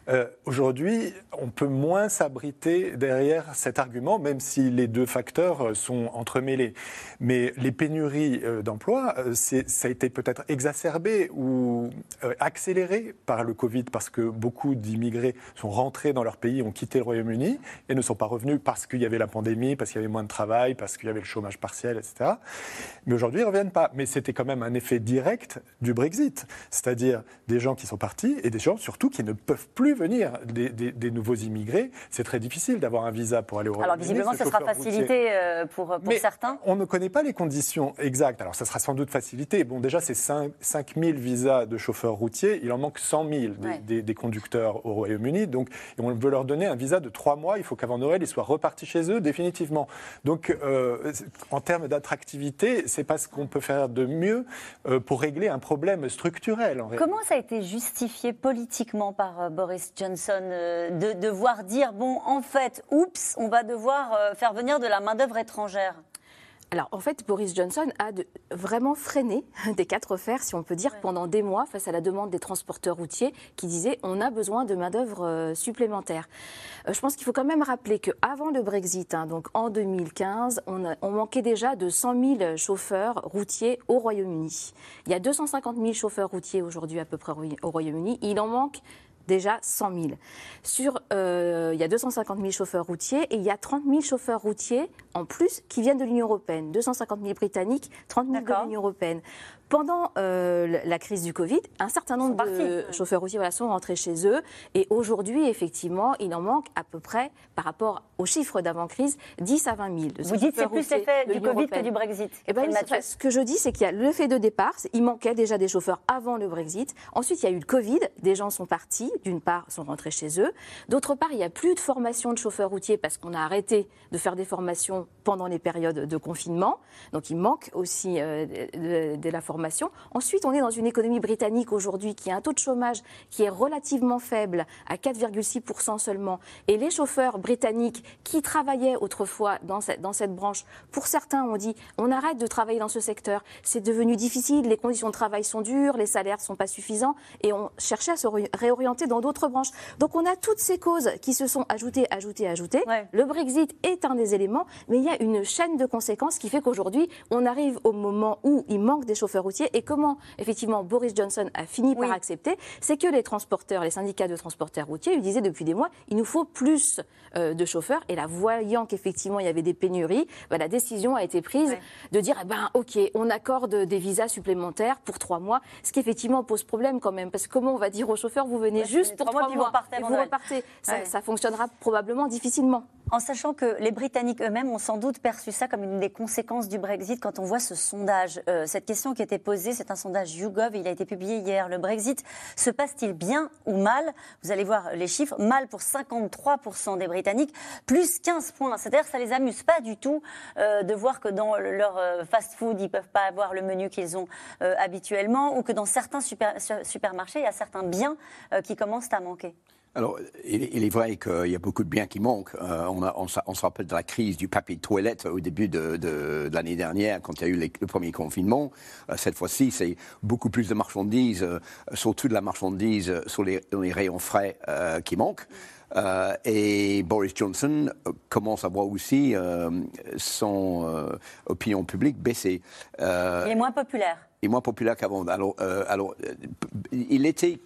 Euh, Aujourd'hui, on peut moins s'abriter derrière cet argument, même si les deux facteurs euh, sont entremêlés. Mais les pénuries euh, d'emplois, euh, c'est- ça a été peut-être exacerbé ou euh, accéléré par le Covid, parce que beaucoup d'immigrés sont rentrés dans leur pays, ont quitté le Royaume-Uni et ne sont pas revenus parce qu'il y avait la pandémie, parce qu'il y avait moins de travail, parce qu'il y avait le chômage partiel, etc. Mais aujourd'hui, ils ne reviennent pas. Mais c'était quand même un effet direct du Brexit, c'est-à-dire des gens qui sont partis et des gens surtout qui ne peuvent plus venir, des, des- des nouveaux immigrés. C'est très difficile d'avoir un visa pour aller au Alors Royaume-Uni. visiblement, ce ce sera facilité euh, pour, pour Mais certains. On ne connaît pas les conditions exactes. Alors, ça sera sans doute facilité. Bon, déjà, c'est 5, 000 visas de chauffeurs routiers. Il en manque 100 000 des, Ouais. des- des conducteurs au Royaume-Uni. Donc, et on veut leur donner un visa de 3 mois. Il faut qu'avant Noël, ils soient repartis chez eux définitivement. Donc, euh, en termes d'attractivité, c'est pas ce qu'on peut faire de mieux euh, pour régler un problème structurel. En. Comment ça a été justifié politiquement par euh, Boris Johnson de devoir dire bon, en fait, oups, on va devoir faire venir de la main-d'œuvre étrangère? Alors, en fait, Boris Johnson a de- vraiment freiné des quatre fers, si on peut dire, pendant des mois face à la demande des transporteurs routiers qui disaient on a besoin de main-d'œuvre euh, supplémentaire. Euh, je pense qu'il faut quand même rappeler qu'avant le Brexit, hein, donc en 2015, on, a- on manquait déjà de 100 000 chauffeurs routiers au Royaume-Uni. Il y a 250 000 chauffeurs routiers aujourd'hui à peu près au Royaume-Uni. Il en manque déjà 100 000. Sur, euh, il y a 250 000 chauffeurs routiers et il y a 30 000 chauffeurs routiers en plus qui viennent de l'Union européenne. 250 000 britanniques, 30 000 de l'Union européenne. Pendant euh, la crise du Covid, un certain nombre de chauffeurs routiers voilà, sont rentrés chez eux. Et aujourd'hui, effectivement, il en manque à peu près, par rapport aux chiffres d'avant-crise, 10 à 20 000. Vous dites que c'est plus l'effet du Covid que du Brexit. Eh ben, ce que je dis, c'est qu'il y a l'effet de départ. Il manquait déjà des chauffeurs avant le Brexit. Ensuite, il y a eu le Covid. Des gens sont partis. D'une part, sont rentrés chez eux. D'autre part, il n'y a plus de formation de chauffeurs routiers parce qu'on a arrêté de faire des formations pendant les périodes de confinement. Donc, il manque aussi euh, de, la formation. Ensuite, on est dans une économie britannique aujourd'hui qui a un taux de chômage qui est relativement faible, à 4,6% seulement. Et les chauffeurs britanniques qui travaillaient autrefois dans cette, dans cette branche, pour certains, on dit on arrête de travailler dans ce secteur. C'est devenu difficile, les conditions de travail sont dures, les salaires ne sont pas suffisants et on cherchait à se réorienter dans d'autres branches. Donc on a toutes ces causes qui se sont ajoutées, ajoutées, ajoutées. Le Brexit est un des éléments, mais il y a une chaîne de conséquences qui fait qu'aujourd'hui, on arrive au moment où il manque des chauffeurs et comment, effectivement, Boris Johnson a fini par accepter, c'est que les transporteurs, les syndicats de transporteurs routiers lui disaient depuis des mois, il nous faut plus euh, de chauffeurs. Et là, voyant qu'effectivement, il y avait des pénuries, bah, la décision a été prise de dire, eh ben, OK, on accorde des visas supplémentaires pour trois mois, ce qui effectivement pose problème quand même. Parce que comment on va dire aux chauffeurs, vous venez juste pour trois mois, mois et vous repartez, ça, ça fonctionnera probablement difficilement. En sachant que les Britanniques eux-mêmes ont sans doute perçu ça comme une des conséquences du Brexit quand on voit ce sondage. Euh, cette question qui était posée, c'est un sondage YouGov, il a été publié hier. Le Brexit se passe-t-il bien ou mal? Vous allez voir les chiffres. Mal pour 53% des Britanniques, plus 15 points. C'est-à-dire que ça les amuse pas du tout euh, de voir que dans leur euh, fast-food, ils peuvent pas avoir le menu qu'ils ont habituellement ou que dans certains supermarchés, il y a certains biens qui commencent à manquer. Alors, il, est vrai qu'il y a beaucoup de biens qui manquent. Euh, on, on, se rappelle de la crise du papier de toilette au début de, l'année dernière, quand il y a eu le premier confinement. Euh, cette fois-ci, c'est beaucoup plus de marchandises, euh, surtout de la marchandise sur les, rayons frais qui manquent. et Boris Johnson commence à voir aussi son opinion publique baisser. il est moins populaire. Il est moins populaire qu'avant. Alors, alors, il était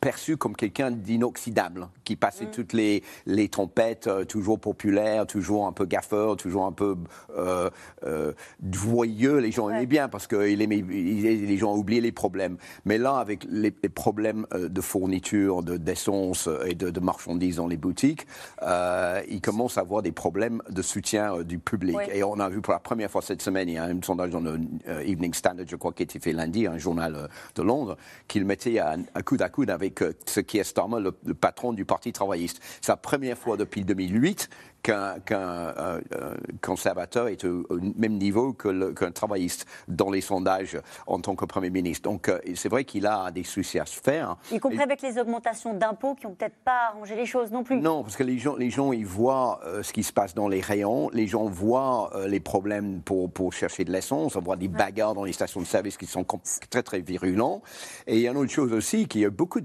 perçu comme quelqu'un d'inoxydable, qui passait toutes les, les trompettes, euh, toujours populaire, toujours un peu gaffeur, toujours un peu euh, euh, joyeux. Les gens aimaient bien parce que aimait, les gens oubliaient les problèmes. Mais là, avec les, problèmes de fourniture, d'essence et de, marchandises dans les boutiques, il commence à avoir des problèmes de soutien du public. Et on a vu pour la première fois cette semaine, il y a un sondage dans le Evening Standard, je crois, qui a été fait lundi, un journal de Londres, qu'il mettait à, à coup avec euh, ce qui est Starmer, le, patron du Parti travailliste. La première fois depuis 2008 qu'un euh, euh, conservateur est au, même niveau qu'un travailliste dans les sondages en tant que Premier ministre. Donc euh, c'est vrai qu'il a des soucis à se faire. Y compris avec les augmentations d'impôts qui n'ont peut-être pas arrangé les choses non plus. Non, parce que les gens, les gens ils voient ce qui se passe dans les rayons, les gens voient les problèmes pour, pour chercher de l'essence, on voit des bagarres dans les stations de service qui sont très très virulents. Et il y a une autre chose aussi, qu'il y a beaucoup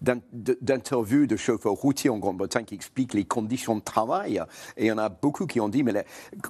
d'interviews de, chauffeurs routiers en Grande-Bretagne qui expliquent les conditions de travail et il y en a beaucoup qui ont dit, mais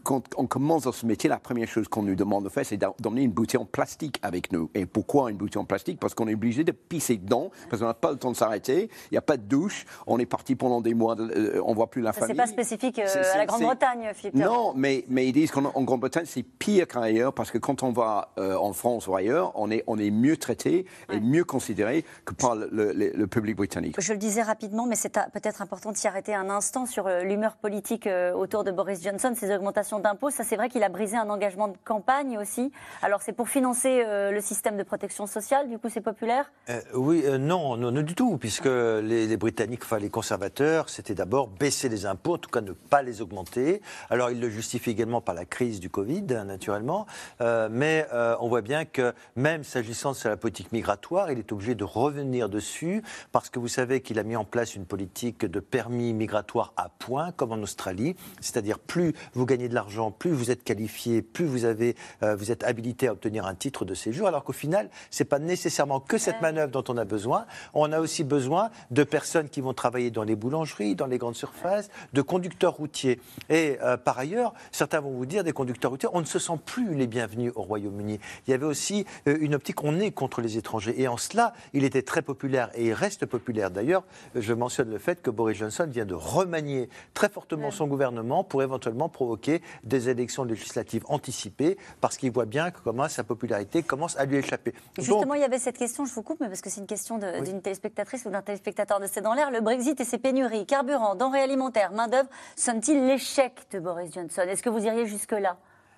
quand on commence dans ce métier, la première chose qu'on nous demande de faire, c'est d'emmener une bouteille en plastique avec nous. Et pourquoi une bouteille en plastique? Parce qu'on est obligé de pisser dedans, parce qu'on n'a pas le temps de s'arrêter, il n'y a pas de douche, on est parti pendant des mois, euh, on ne voit plus la famille. C'est pas spécifique euh, à la Grande-Bretagne, Philippe. Non, mais, mais ils disent qu'en Grande-Bretagne, c'est pire qu'ailleurs, parce que quand on va euh, en France ou ailleurs, on est, on est mieux traité et mieux considéré que par le, le, public britannique. Je le disais rapidement, mais c'est peut-être important de s'y arrêter un instant sur l'humeur politique euh, autour de Boris Johnson, ces augmentations d'impôts. Ça, c'est vrai qu'il a brisé un engagement de campagne aussi. Alors, c'est pour financer euh, le système de protection sociale, du coup, c'est populaire? Euh, Oui, non, non, du tout, puisque les, Britanniques, enfin les conservateurs, c'était d'abord baisser les impôts, en tout cas ne pas les augmenter. Alors, il le justifie également par la crise du Covid, naturellement, mais on voit bien que même s'agissant de la politique migratoire, il est obligé de revenir dessus, parce que vous savez qu'il a mis en place une politique de permis migratoire à point, comme en Australie c'est-à-dire plus vous gagnez de l'argent, plus vous êtes qualifié, plus vous, avez, euh, vous êtes habilité à obtenir un titre de séjour, alors qu'au final, ce n'est pas nécessairement que cette manœuvre dont on a besoin. On a aussi besoin de personnes qui vont travailler dans les boulangeries, dans les grandes surfaces, de conducteurs routiers. Et euh, par ailleurs, certains vont vous dire, des conducteurs routiers, on ne se sent plus les bienvenus au Royaume-Uni. Il y avait aussi euh, une optique, on est contre les étrangers. Et en cela, il était très populaire et il reste populaire. D'ailleurs, je mentionne le fait que Boris Johnson vient de remanier très fortement son gouvernement pour éventuellement provoquer des élections législatives anticipées parce qu'il voit bien que comment sa popularité commence à lui échapper. Justement, il y avait cette question, je vous coupe, mais parce que c'est une question d'une téléspectatrice ou d'un téléspectateur de C'est dans l'air. Le Brexit et ses pénuries, carburant, denrées alimentaires, main-d'œuvre, sont-ils l'échec de Boris Johnson? Est-ce que vous iriez jusque-là?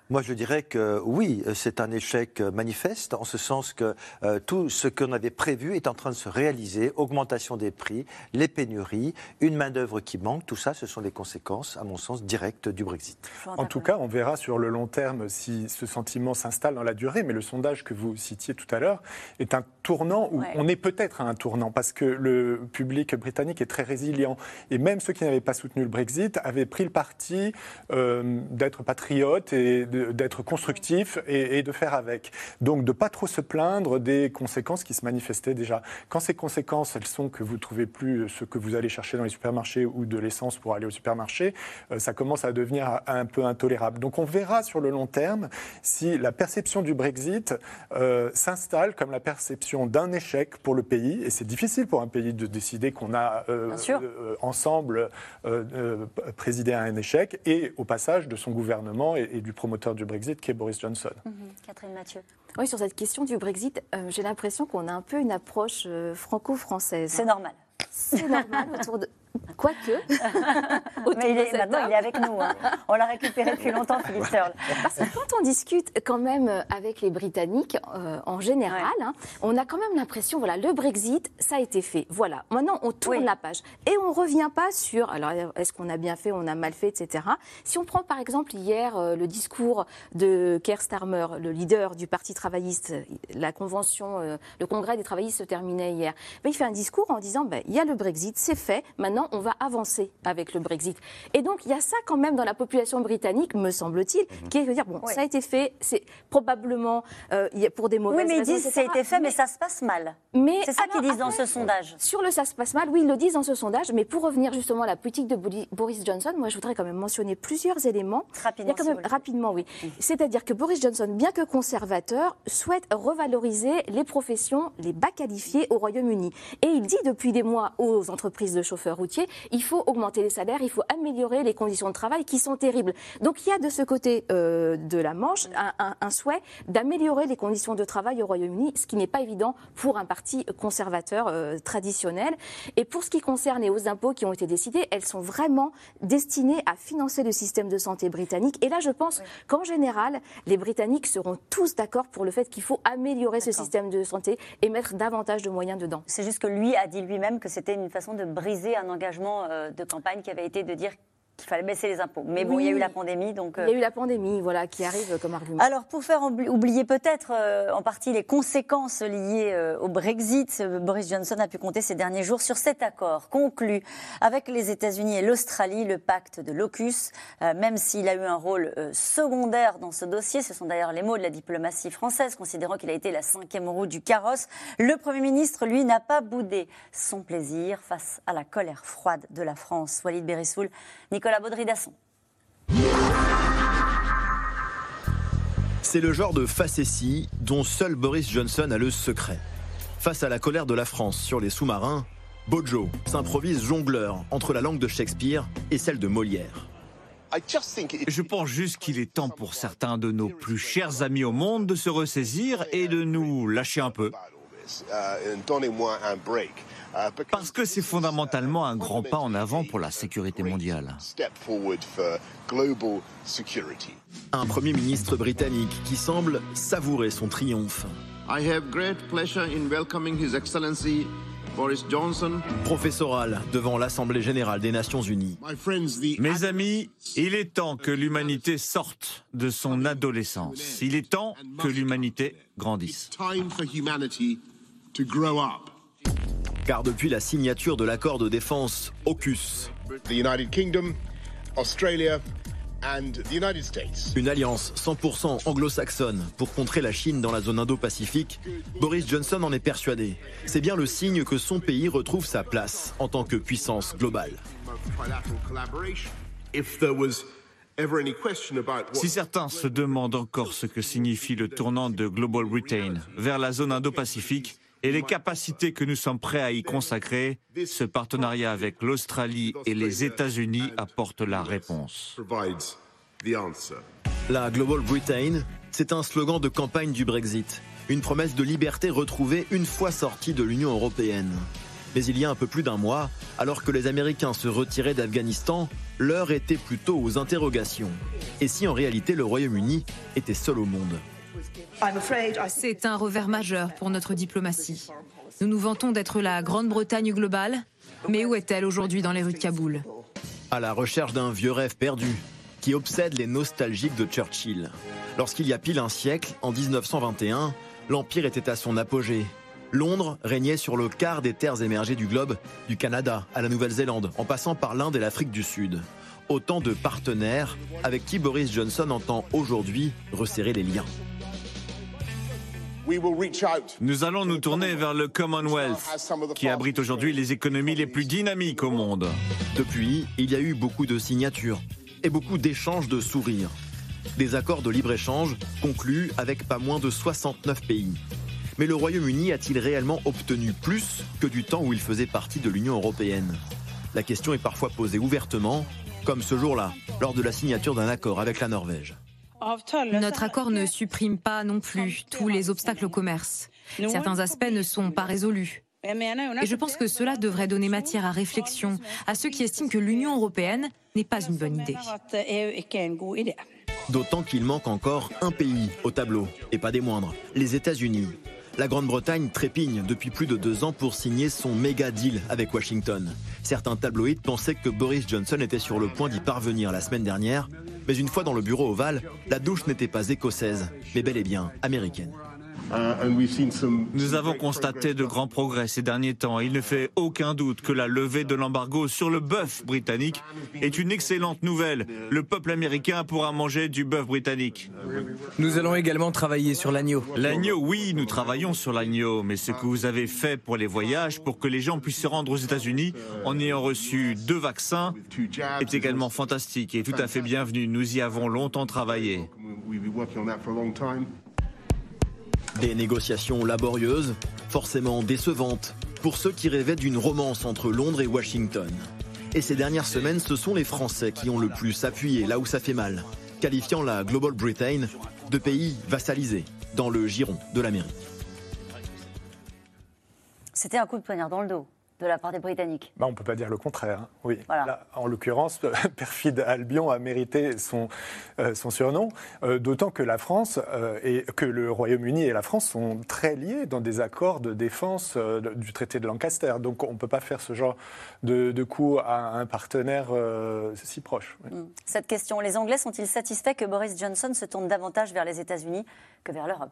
Moi, je dirais que oui, c'est un échec manifeste, en ce sens que euh, tout ce qu'on avait prévu est en train de se réaliser. Augmentation des prix, les pénuries, une main-d'œuvre qui manque, tout ça, ce sont les conséquences, à mon sens, directes du Brexit. En tout cas, on verra sur le long terme si ce sentiment s'installe dans la durée. Mais le sondage que vous citiez tout à l'heure est un tournant où on est peut-être à un tournant parce que le public britannique est très résilient. Et même ceux qui n'avaient pas soutenu le Brexit avaient pris le parti euh, d'être patriotes et d'être constructif et, de faire avec. Donc de pas trop se plaindre des conséquences qui se manifestaient déjà. Quand ces conséquences, elles sont que vous ne trouvez plus ce que vous allez chercher dans les supermarchés ou de l'essence pour aller au supermarché, euh, ça commence à devenir un peu intolérable. Donc on verra sur le long terme si la perception du Brexit euh, s'installe comme la perception d'un échec pour le pays. Et c'est difficile pour un pays de décider qu'on a euh, ensemble présidé à un échec et au passage de son gouvernement et, et du promoteur du Brexit, qui est Boris Johnson. Mhm. Catherine Mathieu. Oui, sur cette question du Brexit, euh, j'ai l'impression qu'on a un peu une approche euh, franco-française. C'est normal. C'est normal autour de, Quoique. Mais il est, maintenant, il est avec nous. Hein. On l'a récupéré depuis longtemps, Philippe Searle. Parce que quand on discute quand même avec les Britanniques, euh, en général, hein, on a quand même l'impression, voilà, le Brexit, ça a été fait. Voilà. Maintenant, on tourne la page. Et on ne revient pas sur, alors, est-ce qu'on a bien fait, on a mal fait, etc. Si on prend par exemple hier euh, le discours de Keir Starmer, le leader du Parti travailliste, la convention, euh, le congrès des travaillistes se terminait hier. Ben, il fait un discours en disant, ben, il y a le Brexit, c'est fait. Maintenant, on va avancer avec le Brexit. Et donc, il y a ça quand même dans la population britannique, me semble-t-il, mhm. qui est de dire, bon, ça a été fait, c'est probablement euh, pour des mauvaises Oui, mais ils disent ça a été fait, mais, ça se passe mal. C'est ça qu'ils disent dans ce sondage. Sur le ça se passe mal, oui, ils le disent dans ce sondage, mais pour revenir justement à la politique de Boris Johnson, moi, je voudrais quand même mentionner plusieurs éléments. Rapidement, quand même, rapidement oui. C'est-à-dire que Boris Johnson, bien que conservateur, souhaite revaloriser les professions les bas qualifiées au Royaume-Uni. Et il dit depuis des mois aux entreprises de chauffeurs routiers il faut augmenter les salaires, il faut améliorer les conditions de travail qui sont terribles. Donc il y a de ce côté euh, de la Manche un, souhait d'améliorer les conditions de travail au Royaume-Uni, ce qui n'est pas évident pour un parti conservateur euh, traditionnel. Et pour ce qui concerne les hausses d'impôts qui ont été décidées, elles sont vraiment destinées à financer le système de santé britannique. Et là, je pense qu'en général, les Britanniques seront tous d'accord pour le fait qu'il faut améliorer ce système de santé et mettre davantage de moyens dedans. C'est juste que lui a dit lui-même que c'était une façon de briser un engagement euh, de campagne qui avait été de dire qu'il fallait baisser les impôts. Mais bon, il y a eu la pandémie, donc... Il y a eu la pandémie, voilà, qui arrive comme argument. Alors, pour faire oublier peut-être euh, en partie les conséquences liées euh, au Brexit, Boris Johnson a pu compter ces derniers jours sur cet accord conclu avec les États-Unis et l'Australie, le pacte de euh, même s'il a eu un rôle secondaire dans ce dossier. Ce sont d'ailleurs les mots de la diplomatie française, considérant qu'il a été la cinquième roue du carrosse. Le Premier ministre, lui, n'a pas boudé son plaisir face à la colère froide de la France. Walid Berissoul, Nicolas Baudry-Dasson. C'est le genre de facétie dont seul Boris Johnson a le secret. Face à la colère de la France sur les sous-marins, Bojo s'improvise jongleur entre la langue de Shakespeare et celle de Molière. Je pense juste qu'il est temps pour certains de nos plus chers amis au monde de se ressaisir et de nous lâcher un peu. Parce que c'est fondamentalement un grand pas en avant pour la sécurité mondiale. Un Premier ministre britannique qui semble savourer son triomphe. Boris Johnson. Professoral devant l'Assemblée générale des Nations unies. Mes amis, il est temps que l'humanité sorte de son adolescence. Il est temps que l'humanité grandisse. Car depuis la signature de l'accord de défense AUKUS, une alliance 100% anglo-saxonne pour contrer la Chine dans la zone Indo-Pacifique, Boris Johnson en est persuadé. C'est bien le signe que son pays retrouve sa place en tant que puissance globale. Si certains se demandent encore ce que signifie le tournant de Global Britain vers la zone Indo-Pacifique, et les capacités que nous sommes prêts à y consacrer, ce partenariat avec l'Australie et les États-Unis apporte la réponse. La Global Britain, c'est un slogan de campagne du Brexit, une promesse de liberté retrouvée une fois sortie de l'Union européenne. Mais il y a un peu plus d'un mois, alors que les Américains se retiraient d'Afghanistan, l'heure était plutôt aux interrogations. Et si en réalité le Royaume-Uni était seul au monde? C'est un revers majeur pour notre diplomatie. Nous nous vantons d'être la Grande-Bretagne globale, mais où est-elle aujourd'hui dans les rues de Kaboul? À la recherche d'un vieux rêve perdu, qui obsède les nostalgiques de Churchill. Lorsqu'il y a pile un siècle, en 1921, l'Empire était à son apogée. Londres régnait sur le quart des terres émergées du globe, du Canada à la Nouvelle-Zélande, en passant par l'Inde et l'Afrique du Sud. Autant de partenaires avec qui Boris Johnson entend aujourd'hui resserrer les liens. Nous allons nous tourner vers le Commonwealth, qui abrite aujourd'hui les économies les plus dynamiques au monde. Depuis, il y a eu beaucoup de signatures et beaucoup d'échanges de sourires. Des accords de libre-échange conclus avec pas moins de 69 pays. Mais le Royaume-Uni a-t-il réellement obtenu plus que du temps où il faisait partie de l'Union européenne? La question est parfois posée ouvertement, comme ce jour-là, lors de la signature d'un accord avec la Norvège. Notre accord ne supprime pas non plus tous les obstacles au commerce. Certains aspects ne sont pas résolus. Et je pense que cela devrait donner matière à réflexion à ceux qui estiment que l'Union européenne n'est pas une bonne idée. D'autant qu'il manque encore un pays au tableau, et pas des moindres, les États-Unis. La Grande-Bretagne trépigne depuis plus de deux ans pour signer son méga deal avec Washington. Certains tabloïds pensaient que Boris Johnson était sur le point d'y parvenir la semaine dernière, mais une fois dans le bureau ovale, la douche n'était pas écossaise, mais bel et bien américaine. Nous avons constaté de grands progrès ces derniers temps. Il ne fait aucun doute que la levée de l'embargo sur le bœuf britannique est une excellente nouvelle. Le peuple américain pourra manger du bœuf britannique. Nous allons également travailler sur l'agneau. L'agneau, oui, nous travaillons sur l'agneau, mais ce que vous avez fait pour les voyages, pour que les gens puissent se rendre aux États-Unis en ayant reçu deux vaccins, est également fantastique et tout à fait bienvenu. Nous y avons longtemps travaillé. Des négociations laborieuses, forcément décevantes, pour ceux qui rêvaient d'une romance entre Londres et Washington. Et ces dernières semaines, ce sont les Français qui ont le plus appuyé là où ça fait mal, qualifiant la Global Britain de pays vassalisé dans le giron de l'Amérique. C'était un coup de poignard dans le dos de la part des Britanniques. Bah, on ne peut pas dire le contraire. hein. Oui. Là, en l'occurrence, Perfide Albion a mérité son, euh, son surnom, euh, d'autant que la France euh, et que le Royaume-Uni et la France sont très liés dans des accords de défense euh, de- du traité de Lancaster. Donc on ne peut pas faire ce genre de, de coup à un partenaire euh, si proche. oui. Mm. Cette question, les Anglais sont-ils satisfaits que Boris Johnson se tourne davantage vers les États-Unis que vers l'Europe?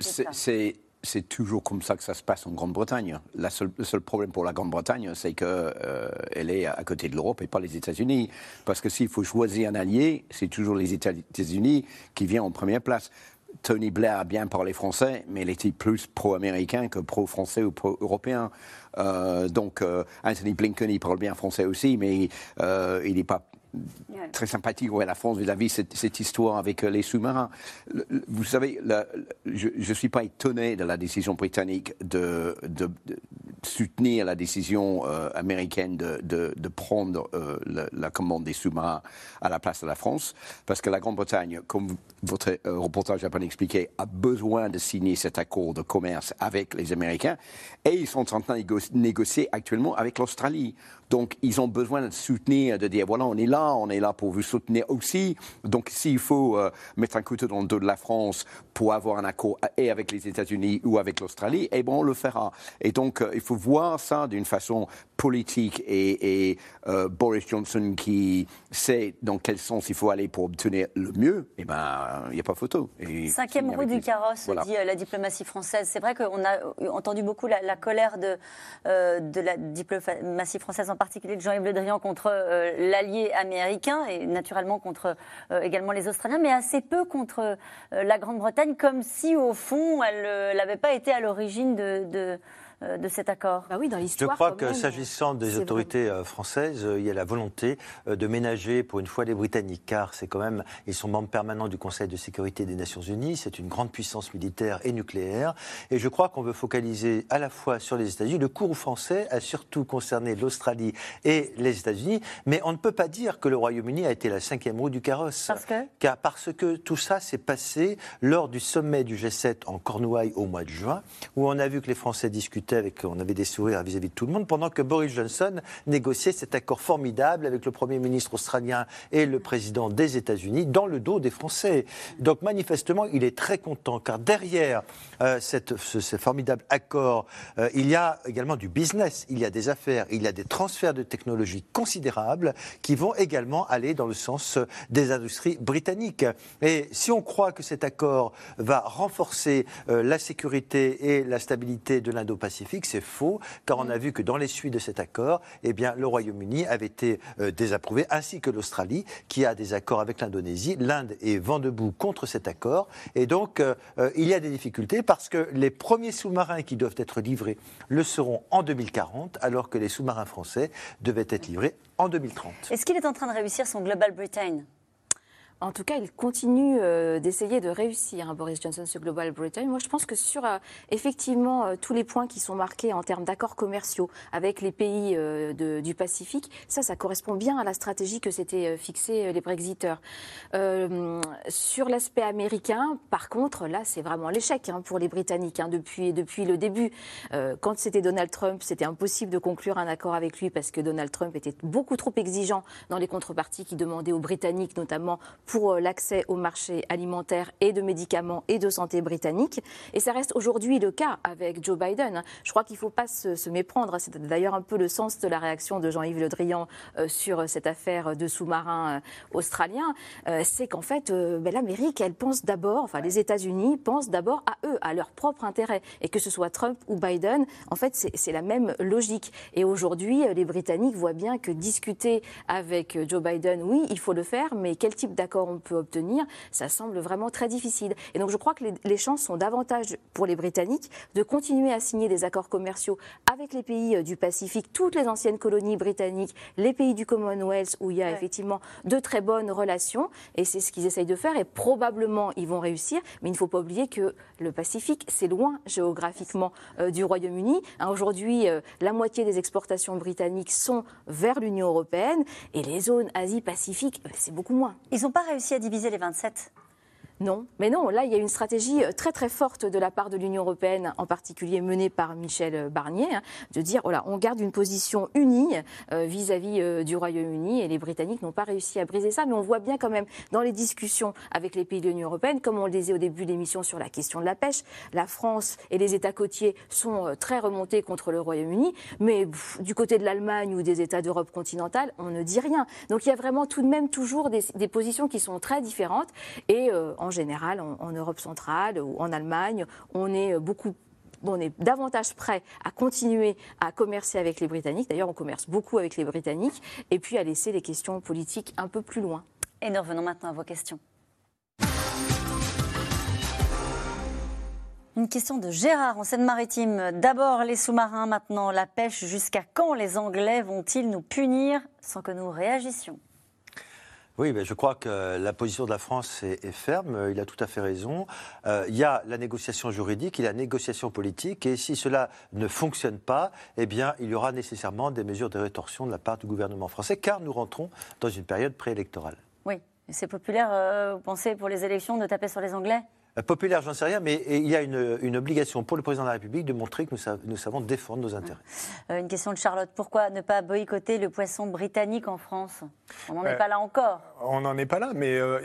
C'est- C'est toujours comme ça que ça se passe en Grande-Bretagne. Le seul problème pour la Grande-Bretagne, c'est qu'elle est à côté de l'Europe et pas les États-Unis. Parce que s'il faut choisir un allié, c'est toujours les États-Unis qui viennent en première place. Tony Blair a bien parlé français, mais il était plus pro-américain que pro-français ou pro-européen. Euh, donc euh, Anthony Blinken, il parle bien français aussi, mais euh, il n'est pas très sympathique ouais, la France vis-à-vis cette, cette histoire avec euh, les sous-marins. Vous savez, je ne suis pas étonné de la décision britannique de, soutenir la décision euh, américaine de, prendre euh, la, la commande des sous-marins à la place de la France, parce que la Grande-Bretagne, comme votre reportage a bien expliqué, a besoin de signer cet accord de commerce avec les Américains, et ils sont en train de négo- négocier actuellement avec l'Australie. Donc, ils ont besoin de soutenir, de dire, voilà, on est là, on est là pour vous soutenir aussi. Donc, s'il faut euh, mettre un couteau dans le dos de la France pour avoir un accord et avec les États-Unis ou avec l'Australie, eh bien, on le fera. Et donc, euh, il faut voir ça d'une façon politique et, et, euh, Boris Johnson qui sait dans quel sens il faut aller pour obtenir le mieux, eh ben, il n'y a pas photo. Et Cinquième roue du les- carrosse, Voilà. dit la diplomatie française. C'est vrai qu'on a entendu beaucoup la, la colère de, de la diplomatie française, en particulier de Jean-Yves Le Drian contre euh, l'allié américain et naturellement contre euh, également les Australiens, mais assez peu contre euh, la Grande-Bretagne, comme si au fond elle n'avait pas été à l'origine de, de cet accord bah oui, dans Je l'histoire. crois quand que s'agissant des autorités euh, françaises, euh, il y a la volonté euh, de ménager pour une fois les Britanniques, car c'est quand même, ils sont membres permanents du Conseil de sécurité des Nations Unies, c'est une grande puissance militaire et nucléaire, et je crois qu'on veut focaliser à la fois sur les États-Unis. Le cours français a surtout concerné l'Australie et les États-Unis, mais on ne peut pas dire que le Royaume-Uni a été la cinquième roue du carrosse. Parce que Car parce que tout ça s'est passé lors du sommet du G7 en Cornouailles au mois de juin, où on a vu que les Français discutaient on avait des sourires vis-à-vis de tout le monde, pendant que Boris Johnson négociait cet accord formidable avec le Premier ministre australien et le président des États-Unis dans le dos des Français. Donc manifestement, il est très content, car derrière euh, ce, formidable accord, euh, il y a également du business, il y a des affaires, il y a des transferts de technologies considérables qui vont également aller dans le sens des industries britanniques. Et si on croit que cet accord va renforcer euh, la sécurité et la stabilité de l'Indo-Pacifique, c'est faux, car on a vu que dans les suites de cet accord, eh bien, le Royaume-Uni avait été euh, désapprouvé, ainsi que l'Australie, qui a des accords avec l'Indonésie. L'Inde est vent debout contre cet accord. Et donc, euh, euh, il y a des difficultés parce que les premiers sous-marins qui doivent être livrés le seront en 2040, alors que les sous-marins français devaient être livrés en 2030. Est-ce qu'il est en train de réussir son Global Britain? En tout cas, il continue euh, d'essayer de réussir, hein, Boris Johnson, ce Global Britain. Moi, je pense que sur euh, effectivement euh, tous les points qui sont marqués en termes d'accords commerciaux avec les pays du Pacifique, ça, ça correspond bien à la stratégie que s'étaient euh, les Brexiteurs. Sur l'aspect américain, par contre, là, c'est vraiment l'échec hein, pour les Britanniques hein, depuis, depuis le début. Quand c'était Donald Trump, c'était impossible de conclure un accord avec lui parce que Donald Trump était beaucoup trop exigeant dans les contreparties qu'il demandait aux Britanniques, notamment pour euh, l'accès au marché alimentaire et de médicaments et de santé britanniques. Et ça reste aujourd'hui le cas avec Joe Biden. Je crois qu'il ne faut pas se, méprendre. C'est d'ailleurs un peu le sens de la réaction de Jean-Yves Le Drian euh, sur cette affaire de sous-marins euh, australiens. Euh, C'est qu'en fait, euh, ben, l'Amérique, elle pense d'abord, enfin les États-Unis pensent d'abord à eux, à leur propre intérêt. Et que ce soit Trump ou Biden, en fait, c'est la même logique. Et aujourd'hui, euh, les Britanniques voient bien que discuter avec euh, Joe Biden, oui, il faut le faire, mais quel type d'accord on peut obtenir, ça semble vraiment très difficile. Et donc je crois que les, les chances sont davantage pour les Britanniques de continuer à signer des accords commerciaux avec les pays euh, du Pacifique, toutes les anciennes colonies britanniques, les pays du Commonwealth où il y a effectivement de très bonnes relations. Et c'est ce qu'ils essayent de faire. Et probablement ils vont réussir. Mais il ne faut pas oublier que le Pacifique, c'est loin géographiquement euh, du Royaume-Uni. Hein, Aujourd'hui, euh, la moitié des exportations britanniques sont vers l'Union européenne. Et les zones Asie-Pacifique, c'est beaucoup moins. Ils n'ont pas réussi à diviser les 27 Non, mais non, là, il y a une stratégie euh, très très forte de la part de l'Union européenne, en particulier menée par Michel Barnier, hein, de dire, voilà, on garde une position unie euh, vis-à-vis euh, du Royaume-Uni, et les Britanniques n'ont pas réussi à briser ça, mais on voit bien quand même dans les discussions avec les pays de l'Union européenne, comme on le disait au début de l'émission sur la question de la pêche, la France et les États côtiers sont euh, très remontés contre le Royaume-Uni, mais du côté de l'Allemagne ou des États d'Europe continentale, on ne dit rien. Donc il y a vraiment tout de même toujours des, positions qui sont très différentes, et euh, en général, en, en Europe centrale ou en Allemagne, on est beaucoup on est davantage prêt à continuer à commercer avec les Britanniques. D'ailleurs, on commerce beaucoup avec les Britanniques. Et puis à laisser les questions politiques un peu plus loin. Et nous revenons maintenant à vos questions. Une question de Gérard en Seine-Maritime. D'abord les sous-marins, maintenant la pêche. Jusqu'à quand les Anglais vont-ils nous punir sans que nous réagissions? Oui, mais je crois que la position de la France est, est ferme. Il a tout à fait raison. Euh, il y a la négociation juridique, il y a la négociation politique, et si cela ne fonctionne pas, eh bien, il y aura nécessairement des mesures de rétorsion de la part du gouvernement français, car nous rentrons dans une période préélectorale. Oui, c'est populaire, euh, vous pensez, pour les élections, de taper sur les Anglais? Euh, Populaire, j'en sais rien, mais il y a une, une obligation pour le président de la République de montrer que nous, sa- nous savons défendre nos intérêts. Euh, Une question de Charlotte. Pourquoi ne pas boycotter le poisson britannique en France? On n'en est pas là encore. On n'en est pas là, mais euh,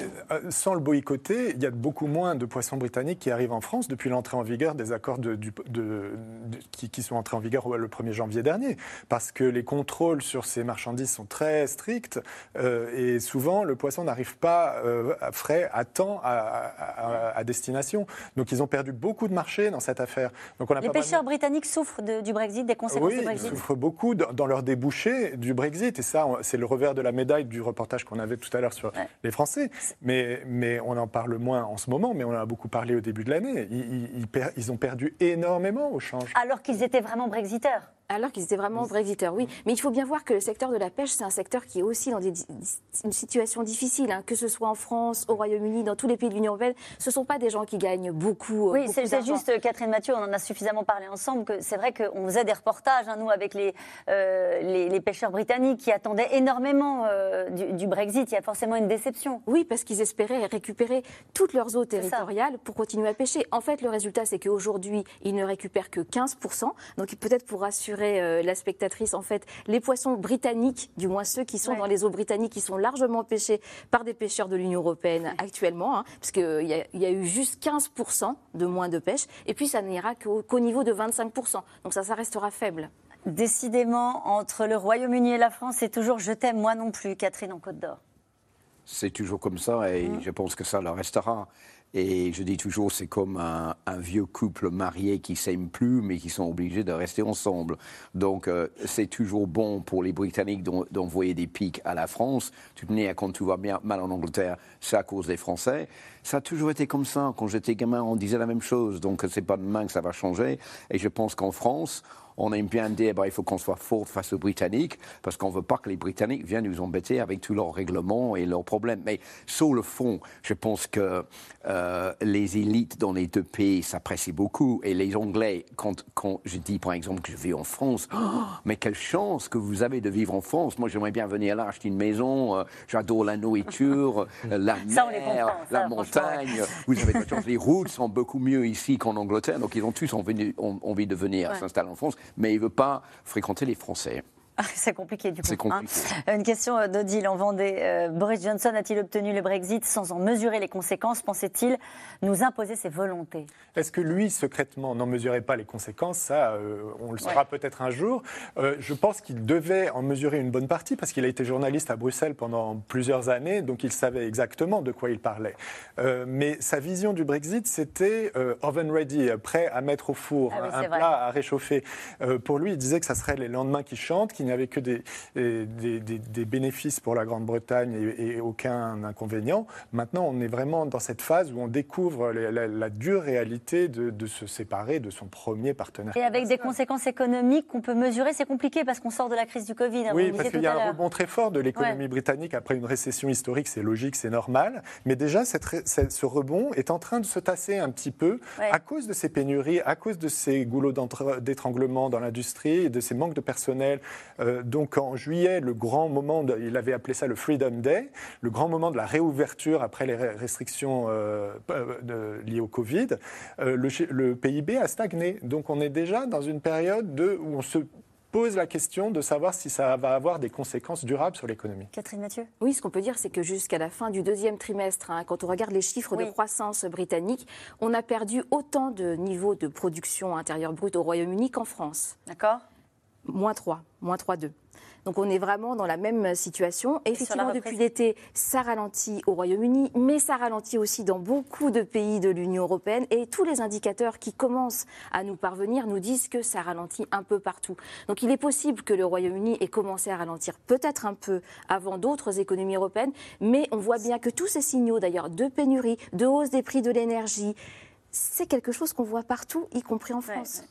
sans le boycotter, il y a beaucoup moins de poissons britanniques qui arrivent en France depuis l'entrée en vigueur des accords de- du- de- de- qui, qui sont entrés en vigueur le 1er janvier dernier. Parce que les contrôles sur ces marchandises sont très stricts euh, et souvent le poisson n'arrive pas euh, à frais à temps à, à- à- à destination. Donc ils ont perdu beaucoup de marché dans cette affaire. Donc on a Les pas mal- pêcheurs britanniques souffrent du Brexit, des conséquences oui, du ils Brexit souffrent beaucoup dans dans leur débouché du Brexit. Et ça, c'est le revers de la médaille du reportage qu'on avait tout à l'heure sur les Français. Mais, mais on en parle moins en ce moment, mais on en a beaucoup parlé au début de l'année. Ils, ils- ils per- ils ont perdu énormément au change. Alors qu'ils étaient vraiment brexiteurs. Alors qu'ils étaient vraiment brexiteurs, oui. Mais il faut bien voir que le secteur de la pêche, c'est un secteur qui est aussi dans des, une situation difficile, hein, que ce soit en France, au Royaume-Uni, dans tous les pays de l'Union européenne. Ce ne sont pas des gens qui gagnent beaucoup. euh, Oui, beaucoup c'est juste, Catherine Mathieu, on en a suffisamment parlé ensemble, que c'est vrai qu'on faisait des reportages, hein, nous, avec les, euh, les, les pêcheurs britanniques qui attendaient énormément euh, du, du Brexit. Il y a forcément une déception. Oui, parce qu'ils espéraient récupérer toutes leurs eaux territoriales pour continuer à pêcher. En fait, le résultat, c'est qu'aujourd'hui, ils ne récupèrent que 15%. Donc, peut-être pour rassurer euh, la spectatrice, en fait, les poissons britanniques, du moins ceux qui sont dans les eaux britanniques, qui sont largement pêchés par des pêcheurs de l'Union européenne actuellement, hein, parce qu'il y, a- il y a eu juste 15% de moins de pêche, et puis ça n'ira qu'au niveau de 25%. Donc, ça, ça restera faible. Décidément, entre le Royaume-Uni et la France, c'est toujours je t'aime, moi non plus, Catherine en Côte d'Or. C'est toujours comme ça et Mm. je pense que ça le restera. Et je dis toujours, c'est comme un, un vieux couple marié qui s'aime plus, mais qui sont obligés de rester ensemble. Donc, euh, c'est toujours bon pour les Britanniques d'en- d'envoyer des pics à la France. Tu tenais quand tout va bien mal en Angleterre, c'est à cause des Français. Ça a toujours été comme ça. Quand j'étais gamin, on disait la même chose. Donc, c'est pas demain que ça va changer. Et je pense qu'en France, on aime bien dire bah, il faut qu'on soit fort face aux Britanniques, parce qu'on ne veut pas que les Britanniques viennent nous embêter avec tous leurs règlements et leurs problèmes. Mais sur le fond, je pense que euh, les élites dans les deux pays s'apprécient beaucoup. Et les Anglais, quand, quand je dis par exemple que je vis en France, Oh, mais quelle chance que vous avez de vivre en France. Moi, j'aimerais bien venir là acheter une maison. euh, J'adore la nourriture, euh, la Ça, mer, ça, la montagne. Vous avez de la chance. Les routes sont beaucoup mieux ici qu'en Angleterre. Donc, ils ont tous envie, ont envie de venir Ouais. s'installer en France. Mais ils ne veulent pas fréquenter les Français. Ah, C'est compliqué du coup. C'est compliqué. hein. Une question euh, d'Odile en Vendée. Euh, Boris Johnson a-t-il obtenu le Brexit sans en mesurer les conséquences? Pensait-il nous imposer ses volontés? Est-ce que lui, secrètement, n'en mesurait pas les conséquences? Ça, euh, on le saura Ouais. peut-être un jour. Euh, je pense qu'il devait en mesurer une bonne partie parce qu'il a été journaliste à Bruxelles pendant plusieurs années, donc il savait exactement de quoi il parlait. Euh, mais sa vision du Brexit, c'était euh, oven ready, prêt à mettre au four, Ah oui, un vrai. plat à réchauffer. Euh, pour lui, il disait que ça serait les lendemains qui chantent, qu'il n'y avait que des, des, des- des- des bénéfices pour la Grande-Bretagne et, et aucun inconvénient. Maintenant, on est vraiment dans cette phase où on découvre la, la- la dure réalité de, de se séparer de son premier partenaire. Et avec des conséquences économiques qu'on peut mesurer, c'est compliqué parce qu'on sort de la crise du Covid. hein, Oui, parce qu'il y a un rebond très fort de l'économie Ouais. britannique après une récession historique, c'est logique, c'est normal. Mais déjà, cette ré- cette- ce rebond est en train de se tasser un petit peu Ouais. à cause de ces pénuries, à cause de ces goulots d'étranglement dans l'industrie et de ces manques de personnel. Euh, donc en juillet, le grand moment, de- il avait appelé ça le Freedom Day, le grand moment de la réouverture après les restrictions euh, euh, de- liées au Covid, euh, le, PIB a stagné. Donc on est déjà dans une période de, où on se pose la question de savoir si ça va avoir des conséquences durables sur l'économie. Catherine Mathieu? Oui, ce qu'on peut dire, c'est que jusqu'à la fin du deuxième trimestre, hein, quand on regarde les chiffres de croissance britannique, on a perdu autant de niveaux de production intérieure brute au Royaume-Uni qu'en France. D'accord? Moins 3, moins 3,2. Donc on est vraiment dans la même situation. Et effectivement, depuis l'été, ça ralentit au Royaume-Uni, mais ça ralentit aussi dans beaucoup de pays de l'Union européenne. Et tous les indicateurs qui commencent à nous parvenir nous disent que ça ralentit un peu partout. Donc il est possible que le Royaume-Uni ait commencé à ralentir peut-être un peu avant d'autres économies européennes, mais on voit bien que tous ces signaux d'ailleurs de pénurie, de hausse des prix de l'énergie, c'est quelque chose qu'on voit partout, y compris en France.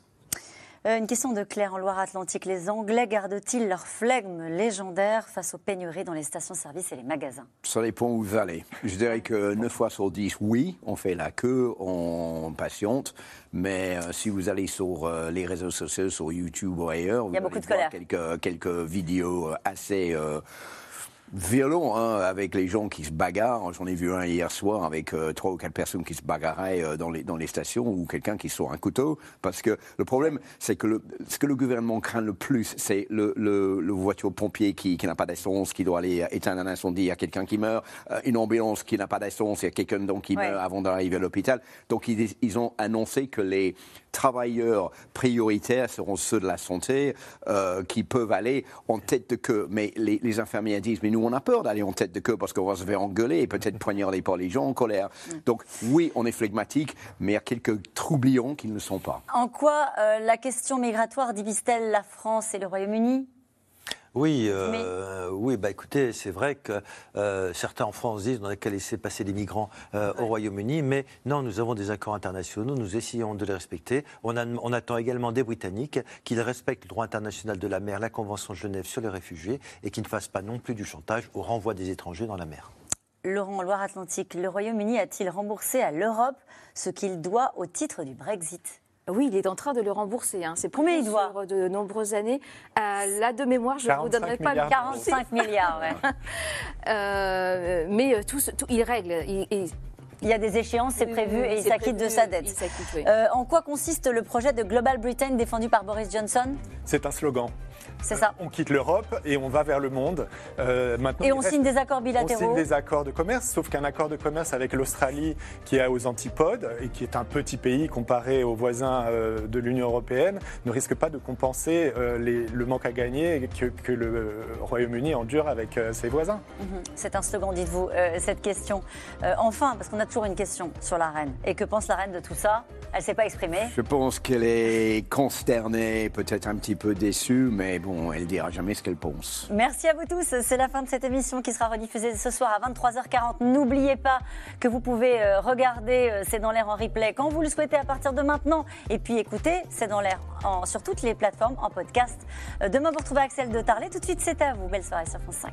Euh, une question de Claire en Loire-Atlantique. Les Anglais gardent-ils leur flegme légendaire face aux pénuries dans les stations-service et les magasins? Ça dépend où vous allez. Je dirais que 9 fois sur 10, oui, on fait la queue, on patiente. Mais euh, si vous allez sur euh, les réseaux sociaux, sur YouTube ou ailleurs, Il y a vous beaucoup allez de voir quelques, quelques vidéos assez euh, violentes hein, avec les gens qui se bagarrent. J'en ai vu un hier soir avec euh, trois ou quatre personnes qui se bagarraient euh, dans, les, dans les stations ou quelqu'un qui sort un couteau. Parce que le problème, c'est que le, ce que le gouvernement craint le plus, c'est le, le, le voiture pompier qui, qui n'a pas d'essence, qui doit aller éteindre un incendie, il y a quelqu'un qui meurt, euh, une ambulance qui n'a pas d'essence, il y a quelqu'un donc qui Ouais. meurt avant d'arriver à l'hôpital. Donc ils, ils ont annoncé que les travailleurs prioritaires seront ceux de la santé euh, qui peuvent aller en tête de queue. Mais les, les infirmières disent, mais nous on a peur d'aller en tête de queue parce qu'on va se faire engueuler et peut-être poignarder par les gens en colère. Donc oui, on est flegmatique, mais il y a quelques troublions qui ne le sont pas. En quoi euh, la question migratoire divise-t-elle la France et le Royaume-Uni oui, euh, oui, bah écoutez, c'est vrai que euh, certains en France disent qu'on n'a qu'à laisser passer les migrants euh, au Royaume-Uni, mais non, nous avons des accords internationaux, nous essayons de les respecter. On, on attend également des Britanniques qu'ils respectent le droit international de la mer, la Convention de Genève sur les réfugiés, et qu'ils ne fassent pas non plus du chantage au renvoi des étrangers dans la mer. Laurent, Loire-Atlantique, le Royaume-Uni a-t-il remboursé à l'Europe ce qu'il doit au titre du Brexit? Oui, il est en train de le rembourser. Hein. C'est combien il doit sur de nombreuses années. Euh, là, de mémoire, je ne vous donnerai pas 45 milliards. Ouais. euh, mais tout, tout, il règle. Il, il, il y a des échéances, c'est prévu et il s'acquitte de sa dette. Oui. Euh, en quoi consiste le projet de Global Britain défendu par Boris Johnson? C'est un slogan. C'est ça. On quitte l'Europe et on va vers le monde. Euh, maintenant, et on reste- signe des accords bilatéraux. On signe des accords de commerce, sauf qu'un accord de commerce avec l'Australie qui est aux antipodes et qui est un petit pays comparé aux voisins euh, de l'Union européenne ne risque pas de compenser euh, les- le manque à gagner que, que le Royaume-Uni endure avec ses voisins. Mhm. C'est un slogan, dites-vous, cette question. Enfin, parce qu'on a toujours une question sur la reine. Et que pense la reine de tout ça? Elle ne s'est pas exprimée. Je pense qu'elle est consternée, peut-être un petit peu déçue, mais bon, elle dira jamais ce qu'elle pense. Merci à vous tous. C'est la fin de cette émission qui sera rediffusée ce soir à 23h40. N'oubliez pas que vous pouvez euh, regarder euh, C'est dans l'air en replay quand vous le souhaitez à partir de maintenant. Et puis écoutez C'est dans l'air sur toutes les plateformes en podcast. Euh, Demain, vous retrouvez Axel de Tarlet. Tout de suite, c'est à vous. Belle soirée sur France 5.